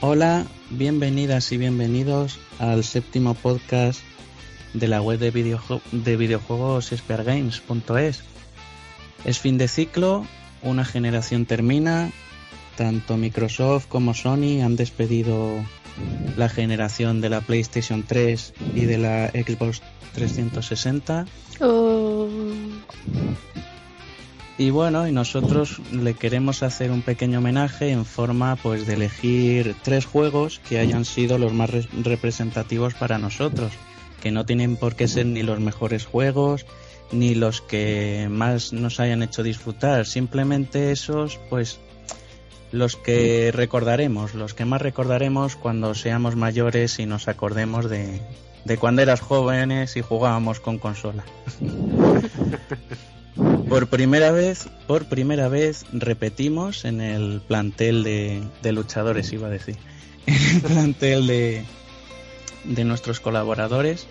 Hola, bienvenidas y bienvenidos al séptimo podcast de la web de, de videojuegos speargames.es. Es fin de ciclo, una generación termina, tanto Microsoft como Sony han despedido la generación de la PlayStation 3 y de la Xbox 360. Y bueno, y nosotros le queremos hacer un pequeño homenaje en forma pues de elegir tres juegos que hayan sido los más representativos para nosotros, que no tienen por qué ser ni los mejores juegos ni los que más nos hayan hecho disfrutar, simplemente esos pues los que recordaremos, los que más recordaremos cuando seamos mayores y nos acordemos de, de cuando eras jóvenes y jugábamos con consola. Por primera vez, por primera vez repetimos en el plantel de, luchadores, iba a decir, en el plantel de, de nuestros colaboradores.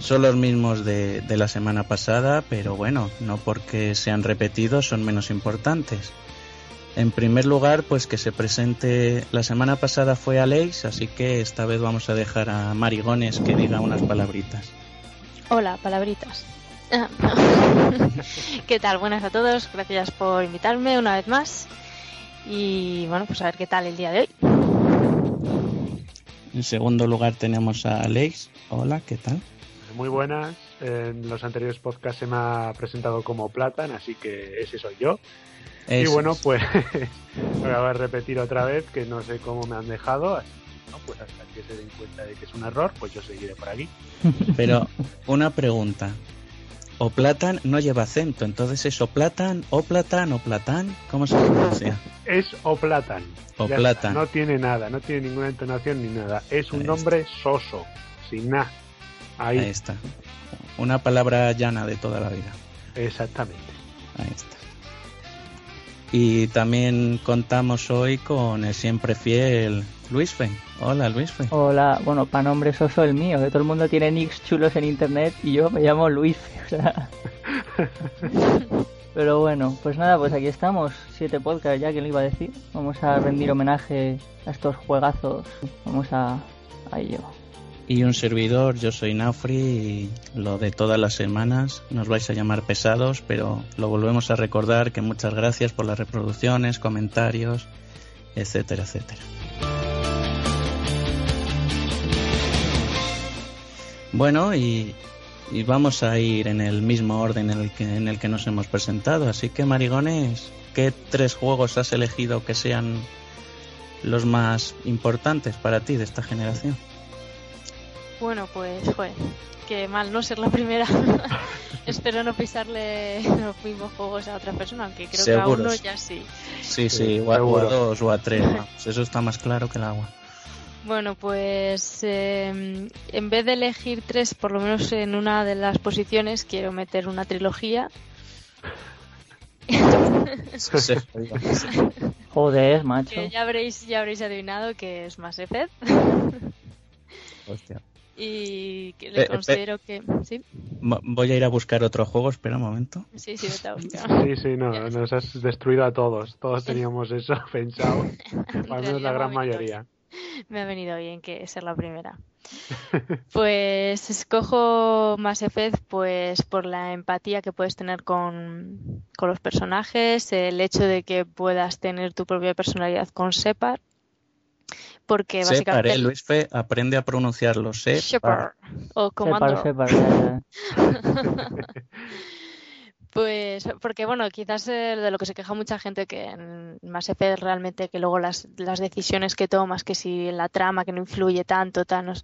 Son los mismos de, de la semana pasada, pero bueno, no porque sean repetidos son menos importantes. En primer lugar, pues que se presente. La semana pasada fue Aleix, así que esta vez vamos a dejar a Marigones que diga unas palabritas. Hola, palabritas. ¿Qué tal? Buenas a todos, gracias por invitarme una vez más. Y bueno, pues a ver qué tal el día de hoy. En segundo lugar tenemos a Alex. Hola, ¿qué tal? Muy buenas. En los anteriores podcasts se me ha presentado como Platan, así que ese soy yo. y bueno, pues voy a repetir otra vez que no sé cómo me han dejado. pues hasta que se den cuenta de que es un error, pues yo seguiré por aquí. Pero una pregunta. O platan no lleva acento, entonces es o platan, o platan, o platán, ¿cómo se pronuncia? Es o platan. O platan. No tiene nada, no tiene ninguna entonación ni nada. Es un nombre soso, sin nada. Ahí. Ahí está. Una palabra llana de toda la vida. Exactamente. Ahí está. Y también contamos hoy con el siempre fiel Luis Fe. Hola, Luis Fe. Hola, bueno, para nombre soso el mío, que todo el mundo tiene nicks chulos en internet y yo me llamo Luis o sea... Pero bueno, pues nada, pues aquí estamos, siete podcasts ya que lo iba a decir. Vamos a rendir homenaje a estos juegazos. Vamos a, a ello. Y un servidor, yo soy Naufri y lo de todas las semanas nos vais a llamar pesados, pero lo volvemos a recordar que muchas gracias por las reproducciones, comentarios, etcétera, etcétera. Bueno, y, vamos a ir en el mismo orden en el, que, en el que nos hemos presentado. Así que, Marigones, ¿qué tres juegos has elegido que sean los más importantes para ti de esta generación? Bueno, pues, joder, que mal no ser la primera. Espero no pisarle los mismos juegos a otra persona, aunque creo que a uno ya sí. Sí, sí, o a, dos o a tres. Eso está más claro que el agua. Bueno, pues em, en vez de elegir tres, por lo menos en una de las posiciones, quiero meter una trilogía. Joder, macho. Que ya habréis, ya habréis adivinado que es más Effect. Hostia. Y que le considero que. ¿sí? Voy a ir a buscar otro juego, espera un momento. Sí, sí, vete a buscar. Sí, sí, no, nos has destruido a todos. Todos teníamos eso pensado. Al menos la gran mayoría. Me ha venido bien que ser la primera. Pues escojo Mass Effect pues por la empatía que puedes tener con, los personajes, el hecho de que puedas tener tu propia personalidad con Separ. Porque Separ, básicamente. Luis Fe aprende a pronunciarlo. Separ. O comando. Separ, Pues porque bueno, quizás eh, de lo que se queja mucha gente que en Mass Effect realmente que luego las, las decisiones que tomas, que si la trama que no influye tanto, tanos,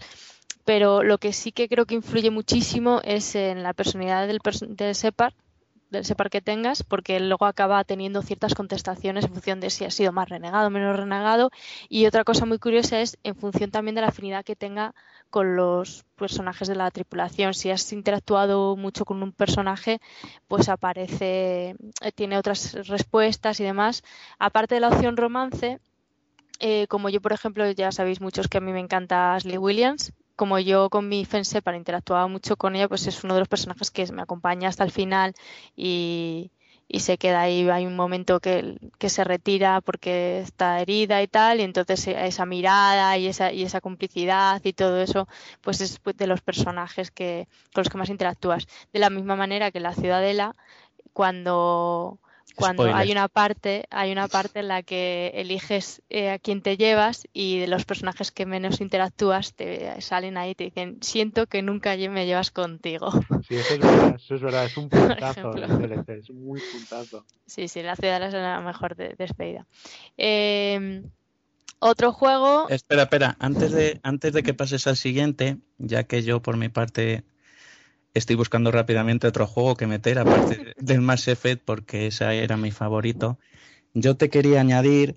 pero lo que sí que creo que influye muchísimo es en la personalidad del, del Separ del Separ que tengas, porque luego acaba teniendo ciertas contestaciones en función de si ha sido más renegado o menos renegado. Y otra cosa muy curiosa es en función también de la afinidad que tenga con los personajes de la tripulación. Si has interactuado mucho con un personaje, pues aparece, eh, tiene otras respuestas y demás. Aparte de la opción romance, eh, como yo, por ejemplo, ya sabéis muchos que a mí me encanta Ashley Williams, como yo con mi Fense para interactuar mucho con ella, pues es uno de los personajes que me acompaña hasta el final y, y se queda ahí, hay un momento que, que, se retira porque está herida y tal, y entonces esa mirada y esa, y esa complicidad y todo eso, pues es de los personajes que, con los que más interactúas. De la misma manera que la Ciudadela, cuando cuando hay una parte hay una parte en la que eliges eh, a quién te llevas y de los personajes que menos interactúas te salen ahí y te dicen siento que nunca me llevas contigo sí eso es verdad eso es, verdad, es un puntazo es un muy puntazo. Sí sí la ciudad es la mejor de, despedida em, otro juego. Espera espera antes de antes de que pases al siguiente ya que yo por mi parte estoy buscando rápidamente otro juego que meter, aparte del Mass Effect, porque ese era mi favorito. Yo te quería añadir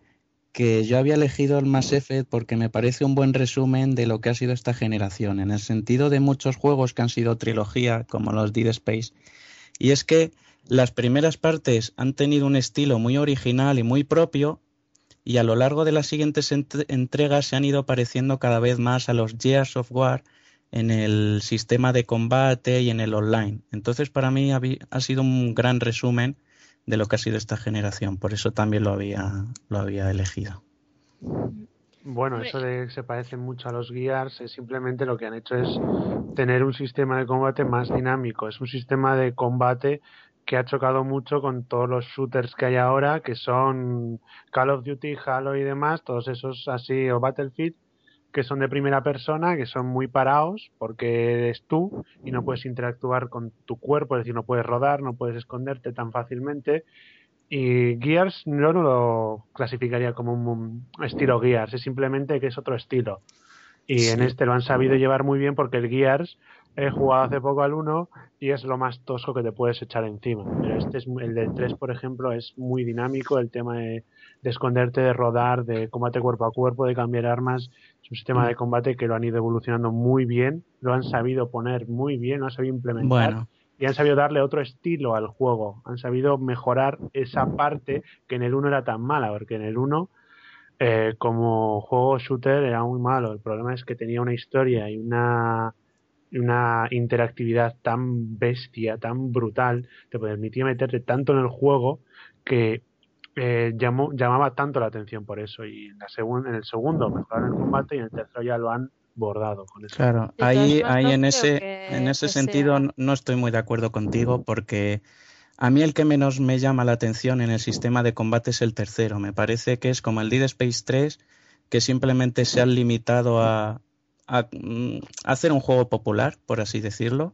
que yo había elegido el Mass Effect porque me parece un buen resumen de lo que ha sido esta generación, en el sentido de muchos juegos que han sido trilogía, como los Dead Space. Y es que las primeras partes han tenido un estilo muy original y muy propio, y a lo largo de las siguientes entregas se han ido pareciendo cada vez más a los Gears of War, en el sistema de combate y en el online. Entonces, para mí ha, sido un gran resumen de lo que ha sido esta generación. Por eso también lo había, lo había elegido. Bueno, eso de que se parecen mucho a los Gears es simplemente lo que han hecho es tener un sistema de combate más dinámico. Es un sistema de combate que ha chocado mucho con todos los shooters que hay ahora, que son Call of Duty, Halo y demás, todos esos así, o Battlefield, que son de primera persona, que son muy parados porque eres tú y no puedes interactuar con tu cuerpo, es decir, no puedes rodar, no puedes esconderte tan fácilmente. Y Gears no lo clasificaría como un estilo Gears, es simplemente que es otro estilo. Y en este lo han sabido llevar muy bien porque el Gears he jugado hace poco al 1 y es lo más tosco que te puedes echar encima. Pero este es el del 3, por ejemplo, es muy dinámico el tema de, esconderte, de rodar, de combate cuerpo a cuerpo, de cambiar armas. Es un sistema de combate que lo han ido evolucionando muy bien, lo han sabido poner muy bien, lo han sabido implementar. Y han sabido darle otro estilo al juego. Han sabido mejorar esa parte que en el 1 era tan mala, porque en el 1 eh, como juego shooter era muy malo. El problema es que tenía una historia y una una interactividad tan bestia, tan brutal, te permitía meterte tanto en el juego que eh, llamó, llamaba tanto la atención por eso. Y en, la en el segundo mejoraron el combate y en el tercero ya lo han bordado con eso. Claro, ahí, ahí en ese, en ese sentido no estoy muy de acuerdo contigo porque a mí el que menos me llama la atención en el sistema de combate es el tercero. Me parece que es como el Dead Space 3 que simplemente se han limitado a, a, mm, hacer un juego popular, por así decirlo,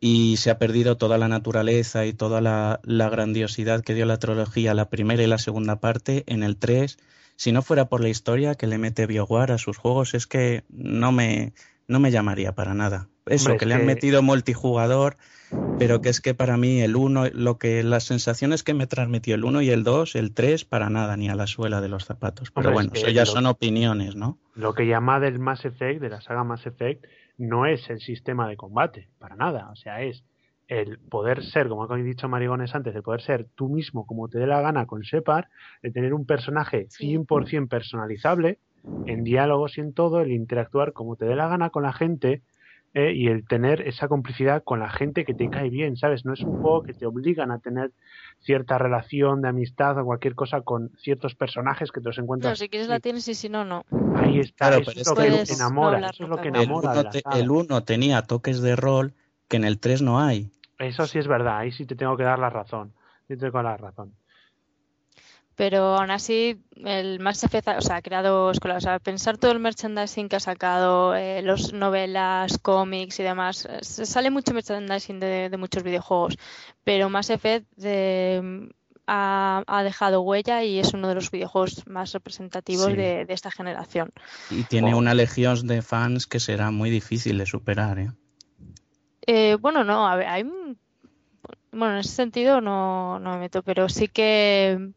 y se ha perdido toda la naturaleza y toda la, grandiosidad que dio la trilogía, la primera y la segunda parte, en el 3. Si no fuera por la historia que le mete BioWare a sus juegos, es que no me, no me llamaría para nada. Eso, que le han metido multijugador, pero que es que para mí el 1, lo que las sensaciones que me transmitió el 1 y el 2, el 3 para nada ni a la suela de los zapatos. Pero bueno, eso ya son opiniones, ¿no? Lo que llama del Mass Effect, de la saga Mass Effect, no es el sistema de combate, para nada, o sea, es el poder ser, como ha dicho Marigones antes, el poder ser tú mismo como te dé la gana con Shepard, el tener un personaje 100% personalizable, en diálogos y en todo, el interactuar como te dé la gana con la gente, eh, y el tener esa complicidad con la gente que te cae bien, ¿sabes? No es un juego que te obligan a tener cierta relación de amistad o cualquier cosa con ciertos personajes que te los encuentras. No, si quieres la tienes y si no, no. Ahí está, eso, es lo que enamora, eso es lo que enamora. El 1 tenía toques de rol que en el 3 no hay. Eso sí es verdad, ahí sí te tengo que dar la razón. Sí te tengo que dar la razón pero aún así el Mass Effect o sea, ha creado escuelas. O sea, pensar todo el merchandising que ha sacado, eh, los novelas, cómics y demás, eh, sale mucho merchandising de, muchos videojuegos, pero Mass Effect eh, ha, dejado huella y es uno de los videojuegos más representativos de, esta generación. Y tiene una legión de fans que será muy difícil de superar, ¿eh? bueno, no, hay bueno, en ese sentido no, no me meto, pero sí que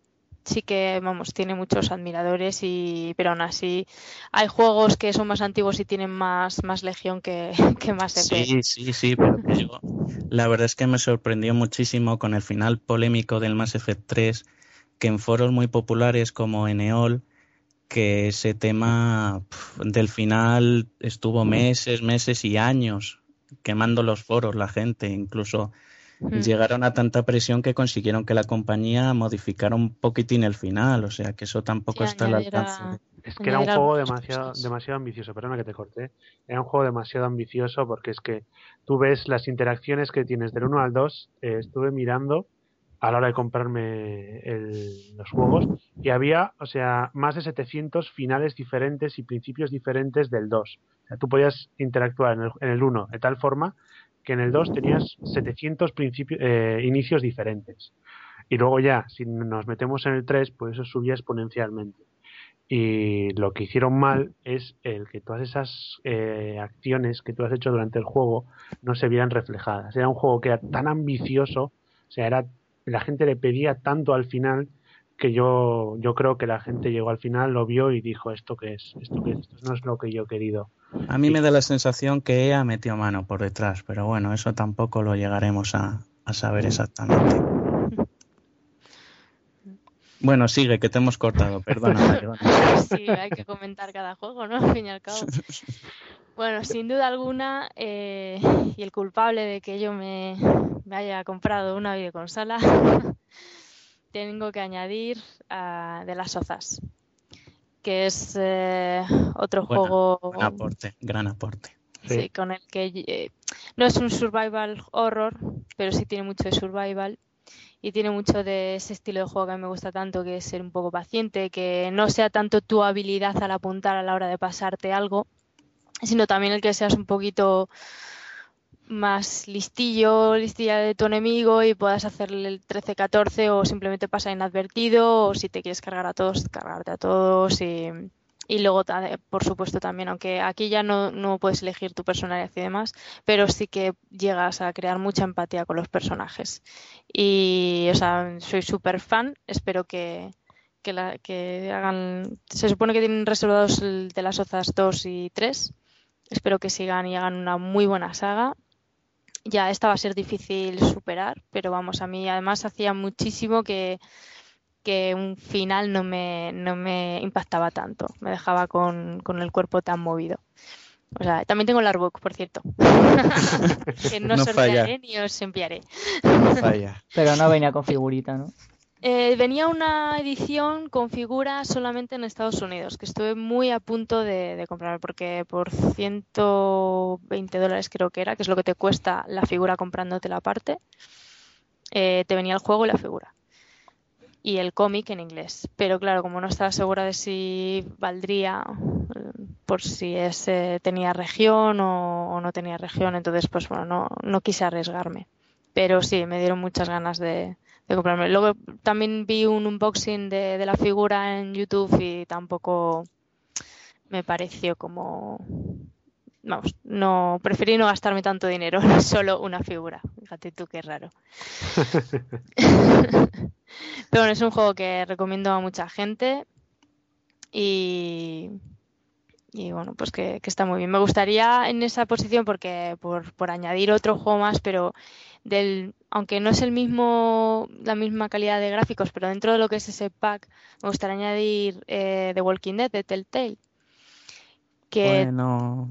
sí que, vamos, tiene muchos admiradores, y pero aún así hay juegos que son más antiguos y tienen más, más legión que, que más Sí, sí, sí, pero la verdad es que me sorprendió muchísimo con el final polémico del Mass Effect 3, que en foros muy populares como Eneol, que ese tema del final estuvo meses, meses y años quemando los foros la gente, incluso mm. llegaron a tanta presión que consiguieron que la compañía modificara un poquitín el final, o sea que eso tampoco está al alcance. Es que era un juego demasiado, demasiado ambicioso, perdona que te corté, era un juego demasiado ambicioso porque es que tú ves las interacciones que tienes del 1 al 2, eh, estuve mirando a la hora de comprarme los juegos y había, o sea, más de 700 finales diferentes y principios diferentes del 2. O sea, tú podías interactuar en el, 1 de tal forma que en el 2 tenías 700 principios, eh, inicios diferentes. Y luego ya, si nos metemos en el 3, pues eso subía exponencialmente. Y lo que hicieron mal es el que todas esas eh, acciones que tú has hecho durante el juego no se vieran reflejadas. Era un juego que era tan ambicioso, o sea, era la gente le pedía tanto al final que yo, yo creo que la gente llegó al final, lo vio y dijo esto que es, esto que es, esto no es lo que yo he querido. A mí me da la sensación que ella metió mano por detrás, pero bueno, eso tampoco lo llegaremos a, a saber exactamente. Bueno, sigue, que te hemos cortado, perdona. sí, hay que comentar cada juego, ¿no? Al fin y al cabo. Bueno, sin duda alguna, eh, y el culpable de que yo me, haya comprado una videoconsola, tengo que añadir a de las Ozas, que es eh, otro juego. Gran aporte, gran aporte. Sí, con el que eh, no es un survival horror, pero sí tiene mucho de survival y tiene mucho de ese estilo de juego que a mí me gusta tanto, que es ser un poco paciente, que no sea tanto tu habilidad al apuntar a la hora de pasarte algo, sino también el que seas un poquito más listillo, listilla de tu enemigo y puedas hacerle el 13-14 o simplemente pasar inadvertido o si te quieres cargar a todos, cargarte a todos y, y luego, por supuesto, también, aunque aquí ya no, no, puedes elegir tu personalidad y demás, pero sí que llegas a crear mucha empatía con los personajes. Y, o sea, soy súper fan, espero que, que, la, que hagan... Se supone que tienen reservados el de las Ozas 2 y 3. Espero que sigan y hagan una muy buena saga. Ya esta va a ser difícil superar, pero vamos, a mí además hacía muchísimo que que un final no me, no me impactaba tanto, me dejaba con, con el cuerpo tan movido. O sea, también tengo el artbook, por cierto. que no, sortearé ni os enviaré. no falla. Pero no venía con figurita, ¿no? Eh, venía una edición con figura solamente en Estados Unidos, que estuve muy a punto de, comprar, porque por 120 dólares creo que era, que es lo que te cuesta la figura comprándote la parte, eh, te venía el juego y la figura y el cómic en inglés. Pero claro, como no estaba segura de si valdría por si ese tenía región o, no tenía región, entonces pues bueno, no, no quise arriesgarme. Pero sí, me dieron muchas ganas de, comprarme. Luego también vi un unboxing de, de la figura en YouTube y tampoco me pareció como vamos, no preferí no gastarme tanto dinero en solo una figura. Fíjate tú qué raro. Pero bueno, es un juego que recomiendo a mucha gente y, y bueno, pues que, está muy bien. Me gustaría en esa posición porque por, por añadir otro juego más, pero del aunque no es el mismo la misma calidad de gráficos, pero dentro de lo que es ese pack, me gustaría añadir eh, The Walking Dead de Telltale. Que bueno.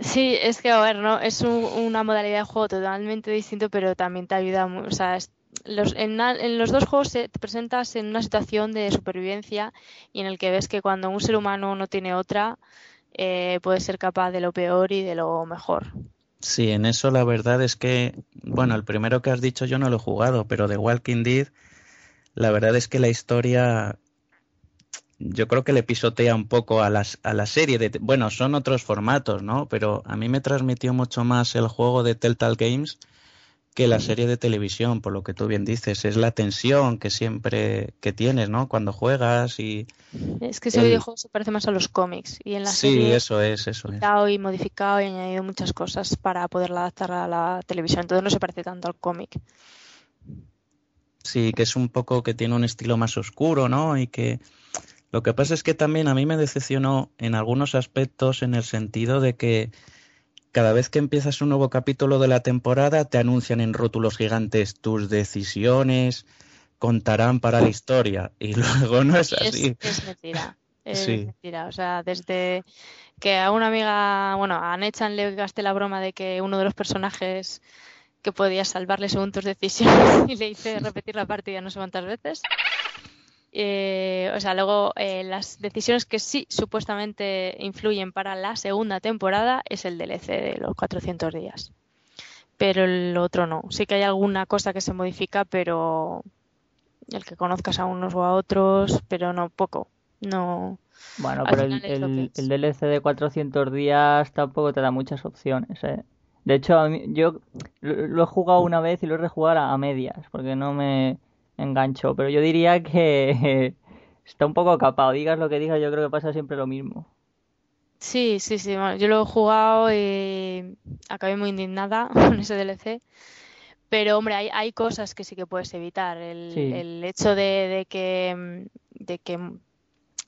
Sí, es que, a ver, ¿no? Es una modalidad de juego totalmente distinto, pero también te ayuda, o sea, los, en, los dos juegos te presentas en una situación de supervivencia y en el que ves que cuando un ser humano no tiene otra, eh, puede ser capaz de lo peor y de lo mejor. Sí, en eso la verdad es que, bueno, el primero que has dicho yo no lo he jugado, pero de Walking Dead, la verdad es que la historia yo creo que le pisotea un poco a, las, a la serie. De, bueno, son otros formatos, ¿no? Pero a mí me transmitió mucho más el juego de Telltale Games que la serie de televisión, por lo que tú bien dices. Es la tensión que siempre que tienes, ¿no? Cuando juegas y... Es que ese videojuego se parece más a los cómics. Y en la sí, serie eso es, eso es. y modificado y añadido muchas cosas para poderla adaptar a la televisión. Entonces no se parece tanto al cómic. Sí, que es un poco que tiene un estilo más oscuro, ¿no? Y que lo que pasa es que también a mí me decepcionó en algunos aspectos en el sentido de que cada vez que empiezas un nuevo capítulo de la temporada te anuncian en rótulos gigantes tus decisiones contarán para la historia y luego no es así. Es, mentira. Es mentira. O sea, desde que a una amiga, bueno, a Nechan le gasté la broma de que uno de los personajes que podías salvarle según tus decisiones y le hice repetir la partida no sé cuántas veces. Eh, o sea, luego eh, las decisiones que sí supuestamente influyen para la segunda temporada es el DLC de los 400 días. Pero el otro no. Sí que hay alguna cosa que se modifica, pero el que conozcas a unos o a otros, pero no poco. No. Bueno, pero el, el, DLC de 400 días tampoco te da muchas opciones, ¿eh? De hecho, yo lo, he jugado una vez y lo he rejugado a medias, porque no me enganchó. Pero yo diría que está un poco capado. Digas lo que digas, yo creo que pasa siempre lo mismo. Sí, sí, sí. yo lo he jugado y acabé muy indignada con ese DLC. Pero, hombre, hay, hay cosas que sí que puedes evitar. El, el hecho de, de, que, de que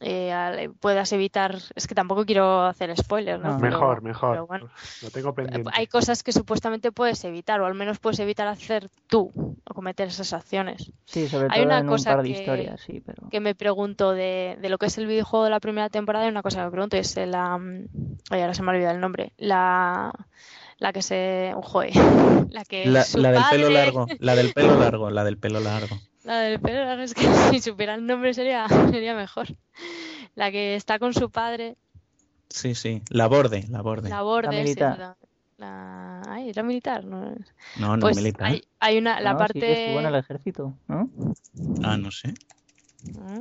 eh, puedas evitar. Es que tampoco quiero hacer spoilers, ¿no? mejor, mejor. lo tengo pendiente. Hay cosas que supuestamente puedes evitar, o al menos puedes evitar hacer tú o cometer esas acciones. Sí, sobre todo hay una cosa que, historias, sí, pero... que me pregunto de, de, lo que es el videojuego de la primera temporada, y una cosa que me pregunto es la. Ay, ahora se me ha olvidado el nombre. La la que se joder, la que la, la del pelo largo la del pelo largo la del pelo largo la del pelo largo es que si supiera el nombre sería sería mejor la que está con su padre sí sí la borde la borde la borde la militar. la, Ay, era militar no no no pues militar hay, hay una la parte sí estuvo en el ejército ¿no? ah no sé mm.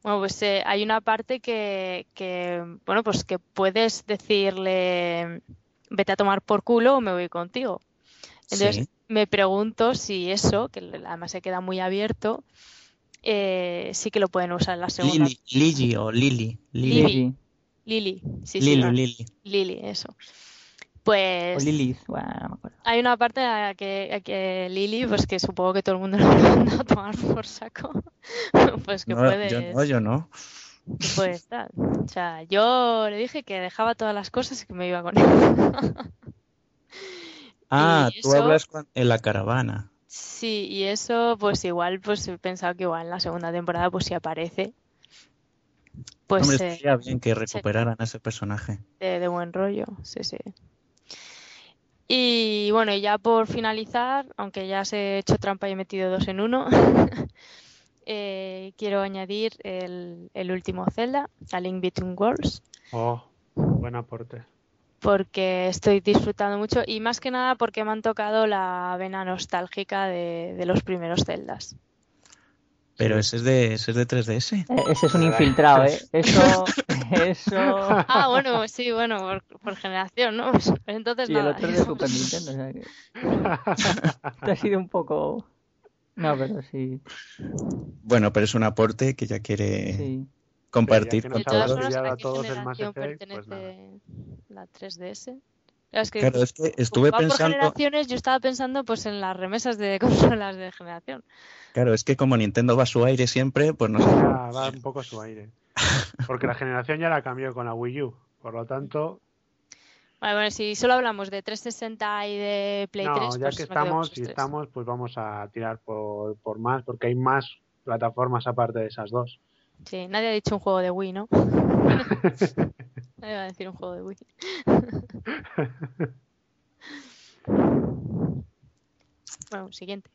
Bueno, pues eh, hay una parte que, que, bueno, pues que puedes decirle, vete a tomar por culo o me voy contigo. Entonces me pregunto si eso, que además se queda muy abierto, eh, sí que lo pueden usar en la segunda. Lili, Lili o Lili. Lili. Lili, sí, sí. Lili, Lili. eso. Pues. O Lili, bueno, no me acuerdo. Hay una parte a que, que Lili, pues que supongo que todo el mundo lo va a tomar por saco. pues que no, puedes. Yo no, yo no. Puede estar. O sea, yo le dije que dejaba todas las cosas y que me iba con él. ah, tú hablas en la caravana. Sí, y eso, pues igual, pues he pensado que igual en la segunda temporada, pues si aparece. Pues Hombre, sería bien que recuperaran a ese personaje. De, de, buen rollo, sí, sí. Y bueno, ya por finalizar, aunque ya se he hecho trampa y he metido dos en uno, eh, quiero añadir el, el, último Zelda, A Link Between Worlds. Oh, buen aporte. Porque estoy disfrutando mucho y más que nada porque me han tocado la vena nostálgica de, de los primeros Zeldas. Pero ese es de, ese es de 3DS. Eh, ese es un infiltrado, ¿eh? Eso, eso... Ah, bueno, sí, bueno, por, por generación, ¿no? Pues entonces y nada. el otro es de Super Nintendo, o sea que... Te ha sido un poco... No, pero sí. Bueno, pero es un aporte que ya quiere sí. Compartir sí, con todos. ¿A a todos el Mass Effect, pues la 3DS? Es que, claro, es que estuve pensando. por generaciones, yo estaba pensando pues en las remesas de consolas de generación. Claro, es que como Nintendo va a su aire siempre, pues no sé. Ya va un poco a su aire. Porque la generación ya la cambió con la Wii U. Por lo tanto, Vale, bueno, si solo hablamos de 360 y de Play no, 3, ya pues que estamos, si estamos, pues vamos a tirar por, por más, porque hay más plataformas aparte de esas dos. Sí, nadie ha dicho un juego de Wii, ¿no? nadie va a decir un juego de Wii. bueno, siguiente.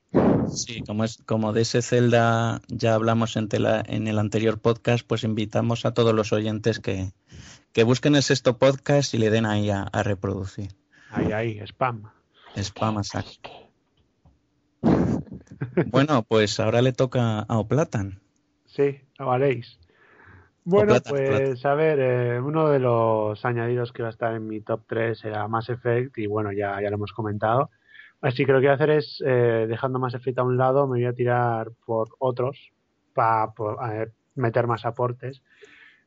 Sí, como, es, como de ese Zelda ya hablamos en, tela, en el anterior podcast, pues invitamos a todos los oyentes que, que busquen el sexto podcast y le den ahí a, a reproducir. Ahí, ahí, spam. Spam a saco. Bueno, pues ahora le toca a Oplatan. Sí, lo haréis. Bueno, Plata, pues Plata. a ver, eh, uno de los añadidos que va a estar en mi top 3 era Mass Effect y bueno, ya, ya lo hemos comentado. Así que lo que voy a hacer es, eh, dejando Mass Effect a un lado, me voy a tirar por otros para meter más aportes.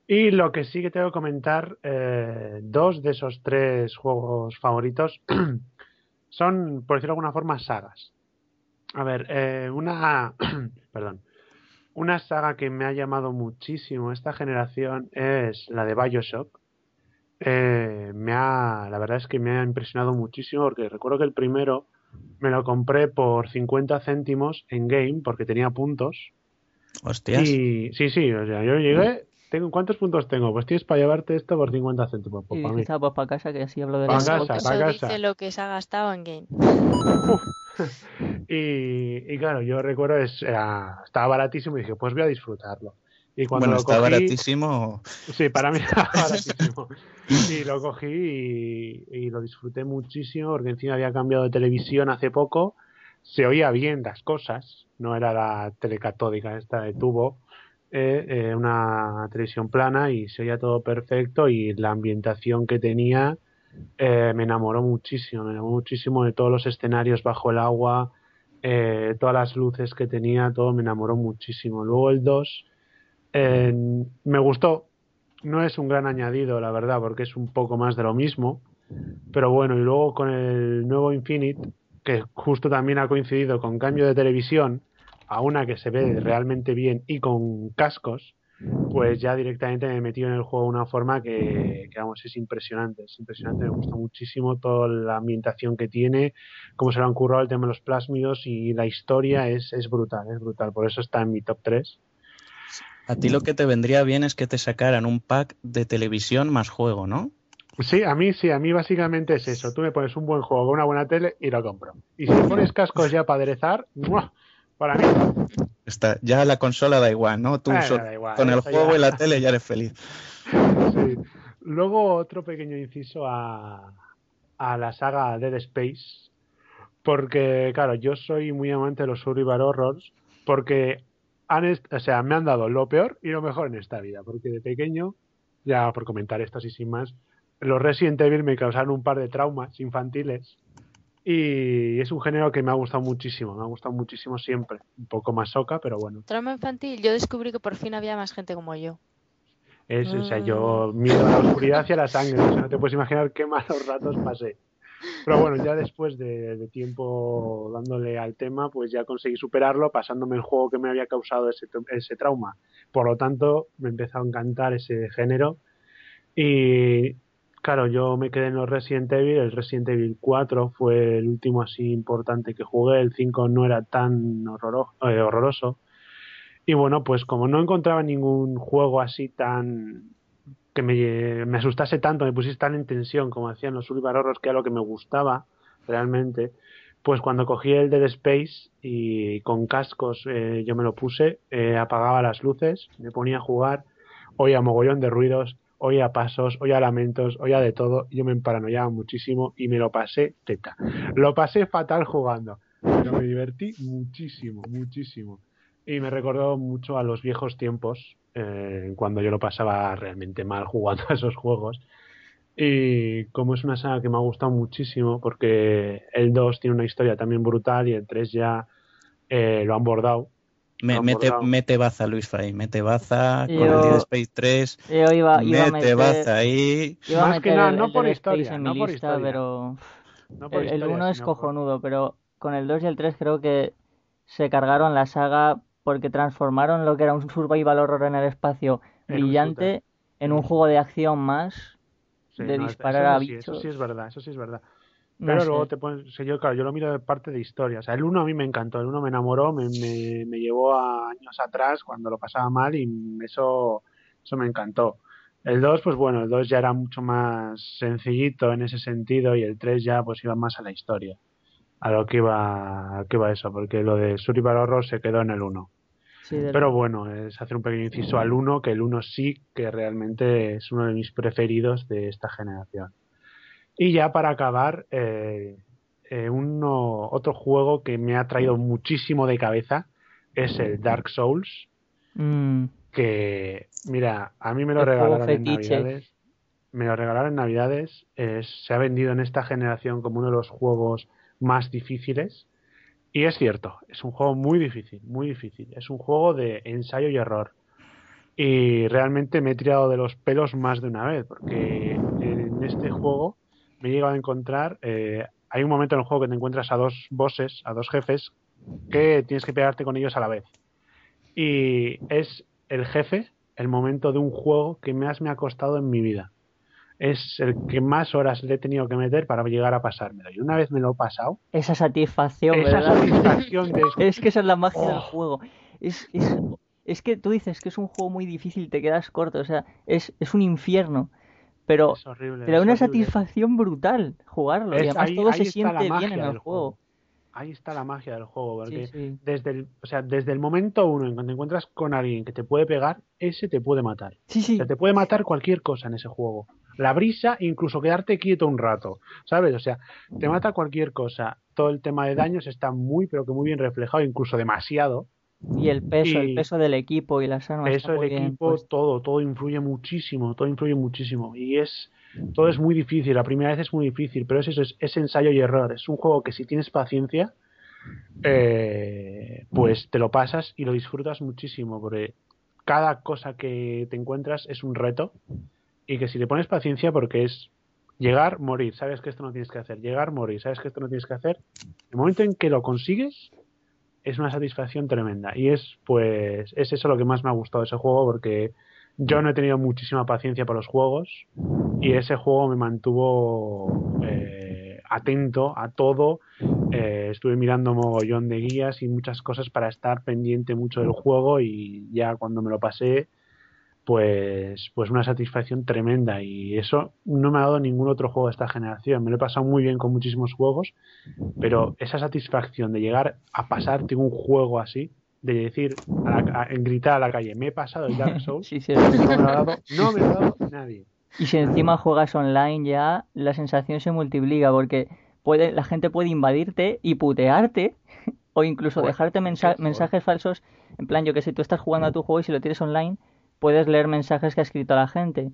Y lo que sí que tengo que comentar, eh, dos de esos tres juegos favoritos son, por decirlo de alguna forma, sagas. A ver, eh, una, perdón, una saga que me ha llamado muchísimo esta generación es la de Bioshock. Eh, me ha, la verdad es que me ha impresionado muchísimo porque recuerdo que el primero me lo compré por 50 céntimos en game porque tenía puntos. Hostias. Y sí, sí, o sea, yo llegué tengo, ¿cuántos puntos tengo? Pues tienes para llevarte esto por 50 céntimos. Pues, para, mí. pues para casa, que así hablo de para casa, para casa. dice lo que se ha gastado en game. y, y, claro, yo recuerdo, es, estaba baratísimo y dije, pues voy a disfrutarlo. Y cuando bueno, lo está baratísimo. Sí, para mí estaba baratísimo. y lo cogí y, y, lo disfruté muchísimo porque encima había cambiado de televisión hace poco. Se oía bien las cosas, no era la telecatódica esta de tubo, eh, eh, una televisión plana y se oía todo perfecto y la ambientación que tenía eh, me enamoró muchísimo, me enamoró muchísimo de todos los escenarios bajo el agua, eh, todas las luces que tenía, todo me enamoró muchísimo. Luego el 2 me gustó, no es un gran añadido, la verdad, porque es un poco más de lo mismo, pero bueno, y luego con el nuevo Infinite, que justo también ha coincidido con cambio de televisión a una que se ve realmente bien y con cascos, pues ya directamente me he metido en el juego de una forma que, que, vamos, es impresionante, es impresionante, me gusta muchísimo toda la ambientación que tiene, cómo se lo han currado el tema de los plásmidos y la historia es, es brutal, es brutal, por eso está en mi top 3. A ti lo que te vendría bien es que te sacaran un pack de televisión más juego, ¿no? Sí, a mí sí, a mí básicamente es eso. Tú me pones un buen juego con una buena tele y lo compro. Y si pones cascos ya para aderezar, para mí. Está, ya la consola da igual, ¿no? Tú eh, con el juego y la tele ya eres feliz. Sí. Luego otro pequeño inciso a, a la saga Dead Space. Porque, claro, yo soy muy amante de los survival horrors. Porque han, o sea, me han dado lo peor y lo mejor en esta vida. Porque de pequeño, ya por comentar esto así sin más, los Resident Evil me causaron un par de traumas infantiles y es un género que me ha gustado muchísimo, me ha gustado muchísimo siempre. Un poco más soca, pero bueno. Trauma infantil, yo descubrí que por fin había más gente como yo. Es, o sea, yo mm. miro a la oscuridad y a la sangre, o sea, no te puedes imaginar qué malos ratos pasé. Pero bueno, ya después de, de, tiempo dándole al tema, pues ya conseguí superarlo, pasándome el juego que me había causado ese, ese trauma. Por lo tanto, me empezó a encantar ese género. Y claro, yo me quedé en los Resident Evil. El Resident Evil 4 fue el último así importante que jugué. El 5 no era tan eh, horroroso. Y bueno, pues como no encontraba ningún juego así tan que me, asustase tanto, me pusiese tan en tensión como hacían los Survival Horrors, que era lo que me gustaba realmente, pues cuando cogí el Dead Space y con cascos eh, yo me lo puse, eh, apagaba las luces, me ponía a jugar, oía mogollón de ruidos, oía pasos, oía lamentos, oía de todo, yo me emparanoiaba muchísimo y me lo pasé teta. Lo pasé fatal jugando, pero me divertí muchísimo, muchísimo. Y me recordó mucho a los viejos tiempos, eh, cuando yo lo pasaba realmente mal jugando a esos juegos. Y como es una saga que me ha gustado muchísimo, porque el 2 tiene una historia también brutal y el 3 ya eh, lo han bordado me, mete, mete, baza Luis Fray, mete baza con el Dead Space 3. Yo iba, mete meter, baza ahí. Más que nada, no por historia, no por historia. Pero el, 1 es cojonudo, pero con el 2 y el 3 creo que se cargaron la saga porque transformaron lo que era un survival horror en el espacio brillante en un juego de acción más de disparar a bichos. Eso sí es verdad, eso sí es verdad. Pero luego te pones, yo, claro, yo lo miro de parte de historia. O sea, el 1 a mí me encantó, el 1 me enamoró, me, me, me, llevó a años atrás cuando lo pasaba mal y eso, eso me encantó. El 2, pues bueno, el 2 ya era mucho más sencillito en ese sentido y el 3 ya pues iba más a la historia. A lo que iba, a que iba eso, porque lo de Survival Horror se quedó en el 1. Pero bueno, es hacer un pequeño inciso al 1, que el 1 sí que realmente es uno de mis preferidos de esta generación. Y ya para acabar, eh, eh, uno, otro juego que me ha traído muchísimo de cabeza es el Dark Souls. Mm. Que, mira, a mí me lo regalaron en Navidades. Me lo regalaron en Navidades. se ha vendido en esta generación como uno de los juegos más difíciles. Y es cierto, es un juego muy difícil, muy difícil. Es un juego de ensayo y error. Y realmente me he tirado de los pelos más de una vez, porque en este juego me he llegado a encontrar. Eh, hay un momento en el juego que te encuentras a dos bosses, a dos jefes, que tienes que pegarte con ellos a la vez. Y es el jefe, el momento de un juego que más me ha costado en mi vida. Es el que más horas le he tenido que meter para llegar a pasármelo. Y una vez me lo he pasado. Esa satisfacción, esa ¿verdad? satisfacción de. es que esa es la magia del oh. juego. Es, es es que tú dices que es un juego muy difícil, te quedas corto, o sea, es, es un infierno. Pero te da una satisfacción brutal jugarlo. y además todo se siente bien en el juego. Ahí está la magia del juego, porque desde el, o sea, desde el momento uno en cuando te encuentras con alguien que te puede pegar, ese te puede matar. Sí, sí. O sea, te puede matar cualquier cosa en ese juego. La brisa, incluso quedarte quieto un rato, ¿sabes? O sea, te mata cualquier cosa. Todo el tema de daños está muy, pero que muy bien reflejado, incluso demasiado. Y el peso, el peso del equipo y las armas. El peso del equipo, todo, todo influye muchísimo, todo influye muchísimo. Y es, todo es muy difícil, la primera vez es muy difícil, pero es eso, es, ensayo y error. Es un juego que si tienes paciencia, eh, pues te lo pasas y lo disfrutas muchísimo, porque cada cosa que te encuentras es un reto y que si le pones paciencia, porque es llegar, morir, sabes que esto no tienes que hacer, llegar, morir, sabes que esto no tienes que hacer, el momento en que lo consigues es una satisfacción tremenda y es pues es eso lo que más me ha gustado de ese juego porque yo no he tenido muchísima paciencia para los juegos y ese juego me mantuvo eh, atento a todo. Eh, estuve mirando mogollón de guías y muchas cosas para estar pendiente mucho del juego y ya cuando me lo pasé pues, pues una satisfacción tremenda y eso no me ha dado ningún otro juego de esta generación. Me lo he pasado muy bien con muchísimos juegos, pero esa satisfacción de llegar a pasarte un juego así, de decir, a gritar a la calle, me he pasado el Dark Souls, no, me ha dado, no me ha dado nadie. Y si encima juegas online ya, la sensación se multiplica porque puede, la gente puede invadirte y putearte o incluso dejarte mensajes falsos. En plan, yo que sé, tú estás jugando a tu juego y si lo tienes online, puedes leer mensajes que ha escrito la gente.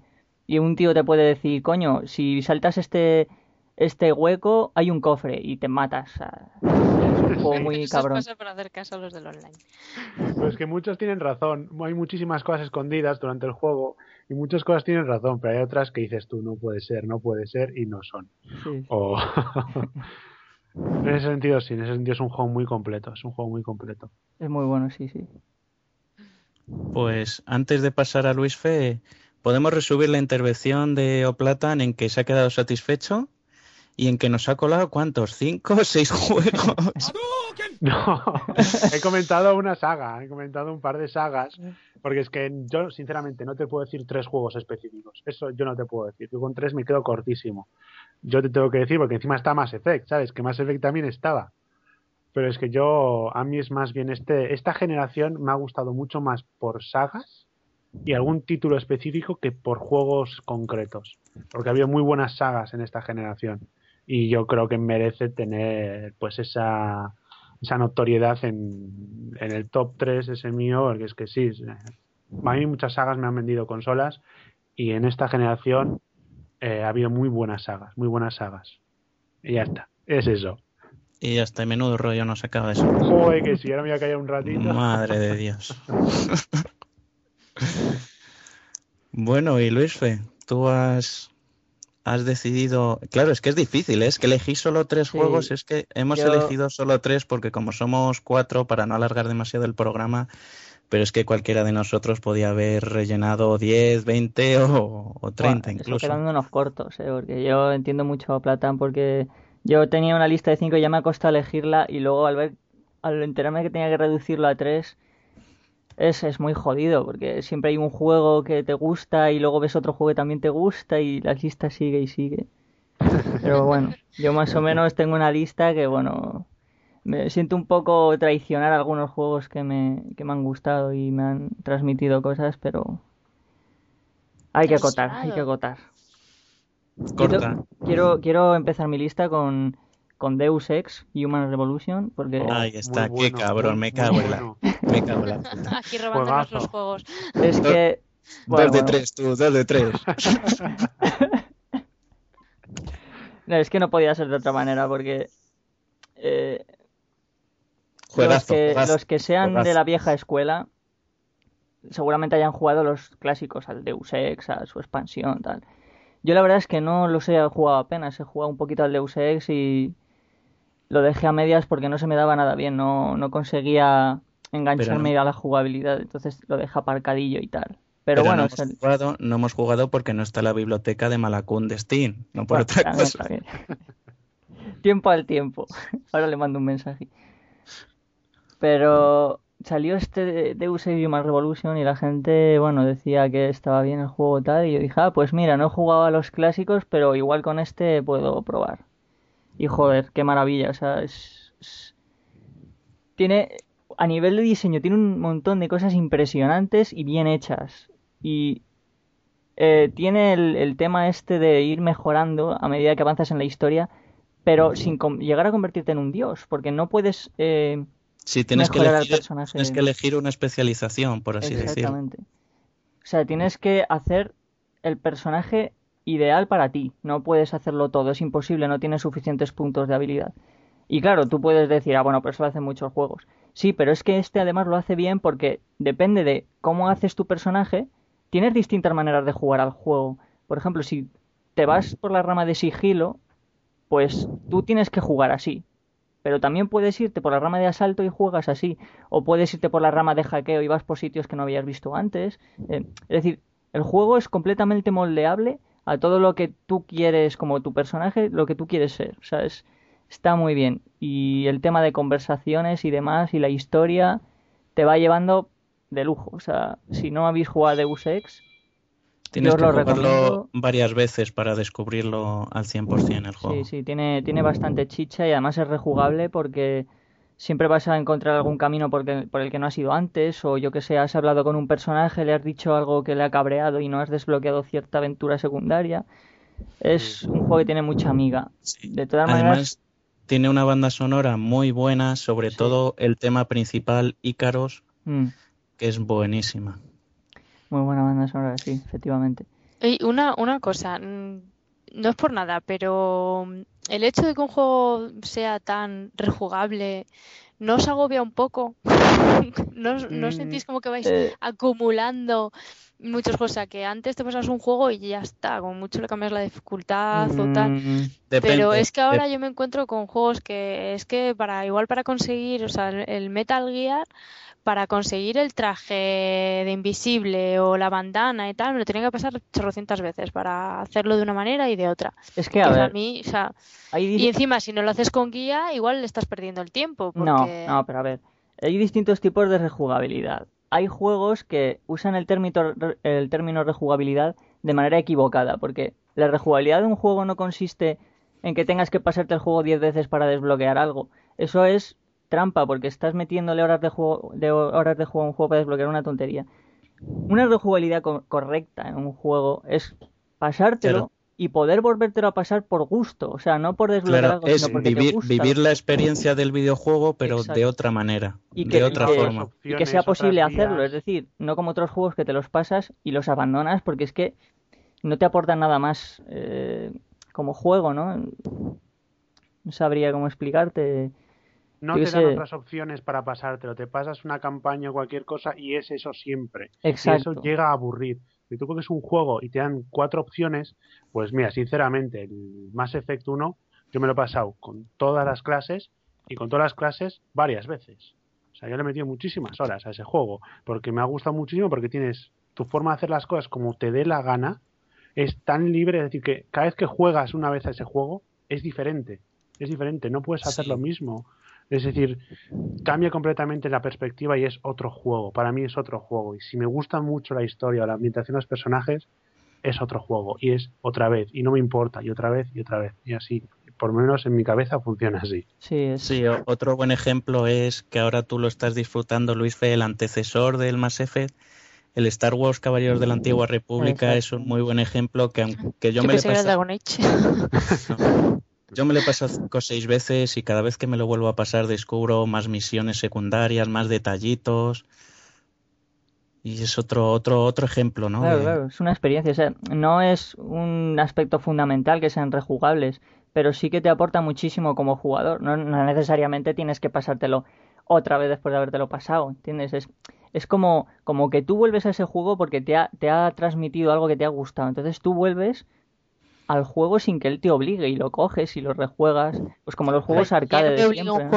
Y un tío te puede decir, coño, si saltas este este hueco hay un cofre y te matas. Es un juego muy cabrón. Eso para hacer caso a los del online. Pues que muchos tienen razón. Hay muchísimas cosas escondidas durante el juego y muchas cosas tienen razón, pero hay otras que dices tú, no puede ser, no puede ser y no son. en ese sentido, sí, en ese sentido es un juego muy completo, es un juego muy completo. Es muy bueno, sí, sí. Pues antes de pasar a Luis Fe, podemos resumir la intervención de Oplatan en que se ha quedado satisfecho y en que nos ha colado cuántos, cinco o seis juegos. No, he comentado una saga, he comentado un par de sagas, porque es que yo sinceramente no te puedo decir tres juegos específicos, eso yo no te puedo decir, yo con tres me quedo cortísimo. Yo te tengo que decir, porque encima está Mass Effect, ¿sabes? Que Mass Effect también estaba. Pero es que yo, a mí es más bien este, esta generación me ha gustado mucho más por sagas y algún título específico que por juegos concretos. Porque había muy buenas sagas en esta generación. Y yo creo que merece tener pues esa, esa notoriedad en, en el top 3 ese mío, porque es que sí, a mí muchas sagas me han vendido consolas y en esta generación eh, ha habido muy buenas sagas, muy buenas sagas. Y ya está, es eso. Y hasta menudo rollo nos acaba eso. Joder, que si ahora me voy a callar un ratito. Madre de Dios. bueno, y Luis Fe, tú has, has decidido. Claro, es que es difícil, ¿eh? es que elegí solo tres juegos, es que hemos elegido solo tres porque, como somos cuatro, para no alargar demasiado el programa, pero es que cualquiera de nosotros podía haber rellenado 10, 20 o, o 30 bueno, incluso. quedándonos cortos, ¿eh? porque yo entiendo mucho a Platán porque yo tenía una lista de cinco y ya me ha costado elegirla y luego al ver, al enterarme que tenía que reducirlo a tres, es, es muy jodido porque siempre hay un juego que te gusta y luego ves otro juego que también te gusta y la lista sigue y sigue. Pero bueno, yo más o menos tengo una lista que bueno, me siento un poco traicionar algunos juegos que me, que me han gustado y me han transmitido cosas, pero hay que acotar, hay que acotar. Corta. Quiero, quiero empezar mi lista con, con Deus Ex Human Revolution porque ahí está qué cabrón me cago en la me cago en la puta. aquí robándonos los juegos. Es que bueno, dos de tres tú dos de tres. No es que no podía ser de otra manera porque eh, los, que, los que sean de la vieja escuela seguramente hayan jugado los clásicos al Deus Ex a su expansión tal yo la verdad es que no los he jugado apenas, he jugado un poquito al Deus Ex y lo dejé a medias porque no se me daba nada bien, no, no conseguía engancharme a la jugabilidad, entonces lo dejé aparcadillo y tal. Pero, bueno, no hemos, jugado, no hemos jugado porque no está la biblioteca de Malacún de Steam, no por otra cosa. tiempo al tiempo. Ahora le mando un mensaje. Pero salió este Deus Ex Human Revolution y la gente, bueno, decía que estaba bien el juego tal y yo dije, ah, pues mira, no he jugado a los clásicos, pero igual con este puedo probar. Y joder, qué maravilla, o sea, es, tiene a nivel de diseño tiene un montón de cosas impresionantes y bien hechas. Y eh, tiene el, tema este de ir mejorando a medida que avanzas en la historia, pero sin llegar a convertirte en un dios, porque no puedes eh, Sí, tienes que, elegir, tienes que elegir una especialización, por así decirlo. Exactamente. O sea, tienes que hacer el personaje ideal para ti. No puedes hacerlo todo, es imposible, no tienes suficientes puntos de habilidad. Y claro, tú puedes decir, ah, bueno, pero eso lo hacen muchos juegos. Sí, pero es que este además lo hace bien porque depende de cómo haces tu personaje, tienes distintas maneras de jugar al juego. Por ejemplo, si te vas por la rama de sigilo, pues tú tienes que jugar así pero también puedes irte por la rama de asalto y juegas así, o puedes irte por la rama de hackeo y vas por sitios que no habías visto antes. Eh, es decir, el juego es completamente moldeable a todo lo que tú quieres como tu personaje, lo que tú quieres ser. O sea, está muy bien. Y el tema de conversaciones y demás y la historia te va llevando de lujo. O sea, si no habéis jugado Deus Ex, Tienes que jugarlo varias veces para descubrirlo al 100% el juego. Sí, sí, tiene, tiene bastante chicha y además es rejugable porque siempre vas a encontrar algún camino por, por el que no has ido antes o yo que sé, has hablado con un personaje, le has dicho algo que le ha cabreado y no has desbloqueado cierta aventura secundaria. Es un juego que tiene mucha amiga. De todas Además, maneras... tiene una banda sonora muy buena, sobre todo el tema principal, Ícaros, mm. que es buenísima. Muy buena banda sonora, sí, efectivamente. Y una, una cosa, mm, no es por nada, pero mm, el hecho de que un juego sea tan rejugable, ¿no os agobia un poco? ¿No, ¿No, mm, sentís como que vais eh. acumulando muchas cosas? Que antes te pasas un juego y ya está, como mucho le cambias la dificultad o tal. pero es que ahora yo me encuentro con juegos que es que para igual para conseguir, o sea, el Metal Gear para conseguir el traje de invisible o la bandana y tal, me lo tenía que pasar chorrocientas veces para hacerlo de una manera y de otra. Es que a, ver, mí, o sea, y encima si no lo haces con guía, igual le estás perdiendo el tiempo. No, no, pero a ver, hay distintos tipos de rejugabilidad. Hay juegos que usan el término, el término rejugabilidad de manera equivocada, porque la rejugabilidad de un juego no consiste en que tengas que pasarte el juego 10 veces para desbloquear algo. Eso es trampa porque estás metiéndole horas de juego, de horas de juego a un juego para desbloquear una tontería. Una rejugabilidad correcta en un juego es pasártelo y poder volvértelo a pasar por gusto, o sea, no por desbloquear algo, es sino vivir, vivir la experiencia del videojuego, pero de otra manera, y que, de otra forma. Y que sea posible hacerlo, es decir, no como otros juegos que te los pasas y los abandonas porque es que no te aportan nada más eh, como juego, ¿no? No sabría cómo explicarte no te dan otras opciones para pasártelo. Te pasas una campaña o cualquier cosa y es eso siempre. Exacto. Y eso llega a aburrir. Si tú coges un juego y te dan cuatro opciones, pues mira, sinceramente, el Mass Effect 1 yo me lo he pasado con todas las clases y con todas las clases varias veces. O sea, yo le he metido muchísimas horas a ese juego porque me ha gustado muchísimo porque tienes tu forma de hacer las cosas como te dé la gana. Es tan libre, es decir, que cada vez que juegas una vez a ese juego es diferente. Es diferente, no puedes hacer lo mismo. Es decir, cambia completamente la perspectiva y es otro juego. Para mí es otro juego. Y si me gusta mucho la historia o la ambientación de los personajes, es otro juego. Y es otra vez. Y no me importa. Y otra vez y otra vez. Y así. Por lo menos en mi cabeza funciona así. Sí, sí otro buen ejemplo es que ahora tú lo estás disfrutando, Luis Fe, el antecesor del Mass Effect. El Star Wars Caballeros de la Antigua República es un muy buen ejemplo que aunque yo, me le Yo me lo he pasado cinco o seis veces y cada vez que me lo vuelvo a pasar descubro más misiones secundarias, más detallitos. Y es otro, otro, otro ejemplo, ¿no? Claro, claro, es una experiencia. O sea, no es un aspecto fundamental que sean rejugables, pero sí que te aporta muchísimo como jugador. No, necesariamente tienes que pasártelo otra vez después de habértelo pasado, ¿entiendes? Es, es como, como que tú vuelves a ese juego porque te ha, te ha transmitido algo que te ha gustado. Entonces tú vuelves al juego sin que él te obligue y lo coges y lo rejuegas, pues como los juegos arcade de siempre.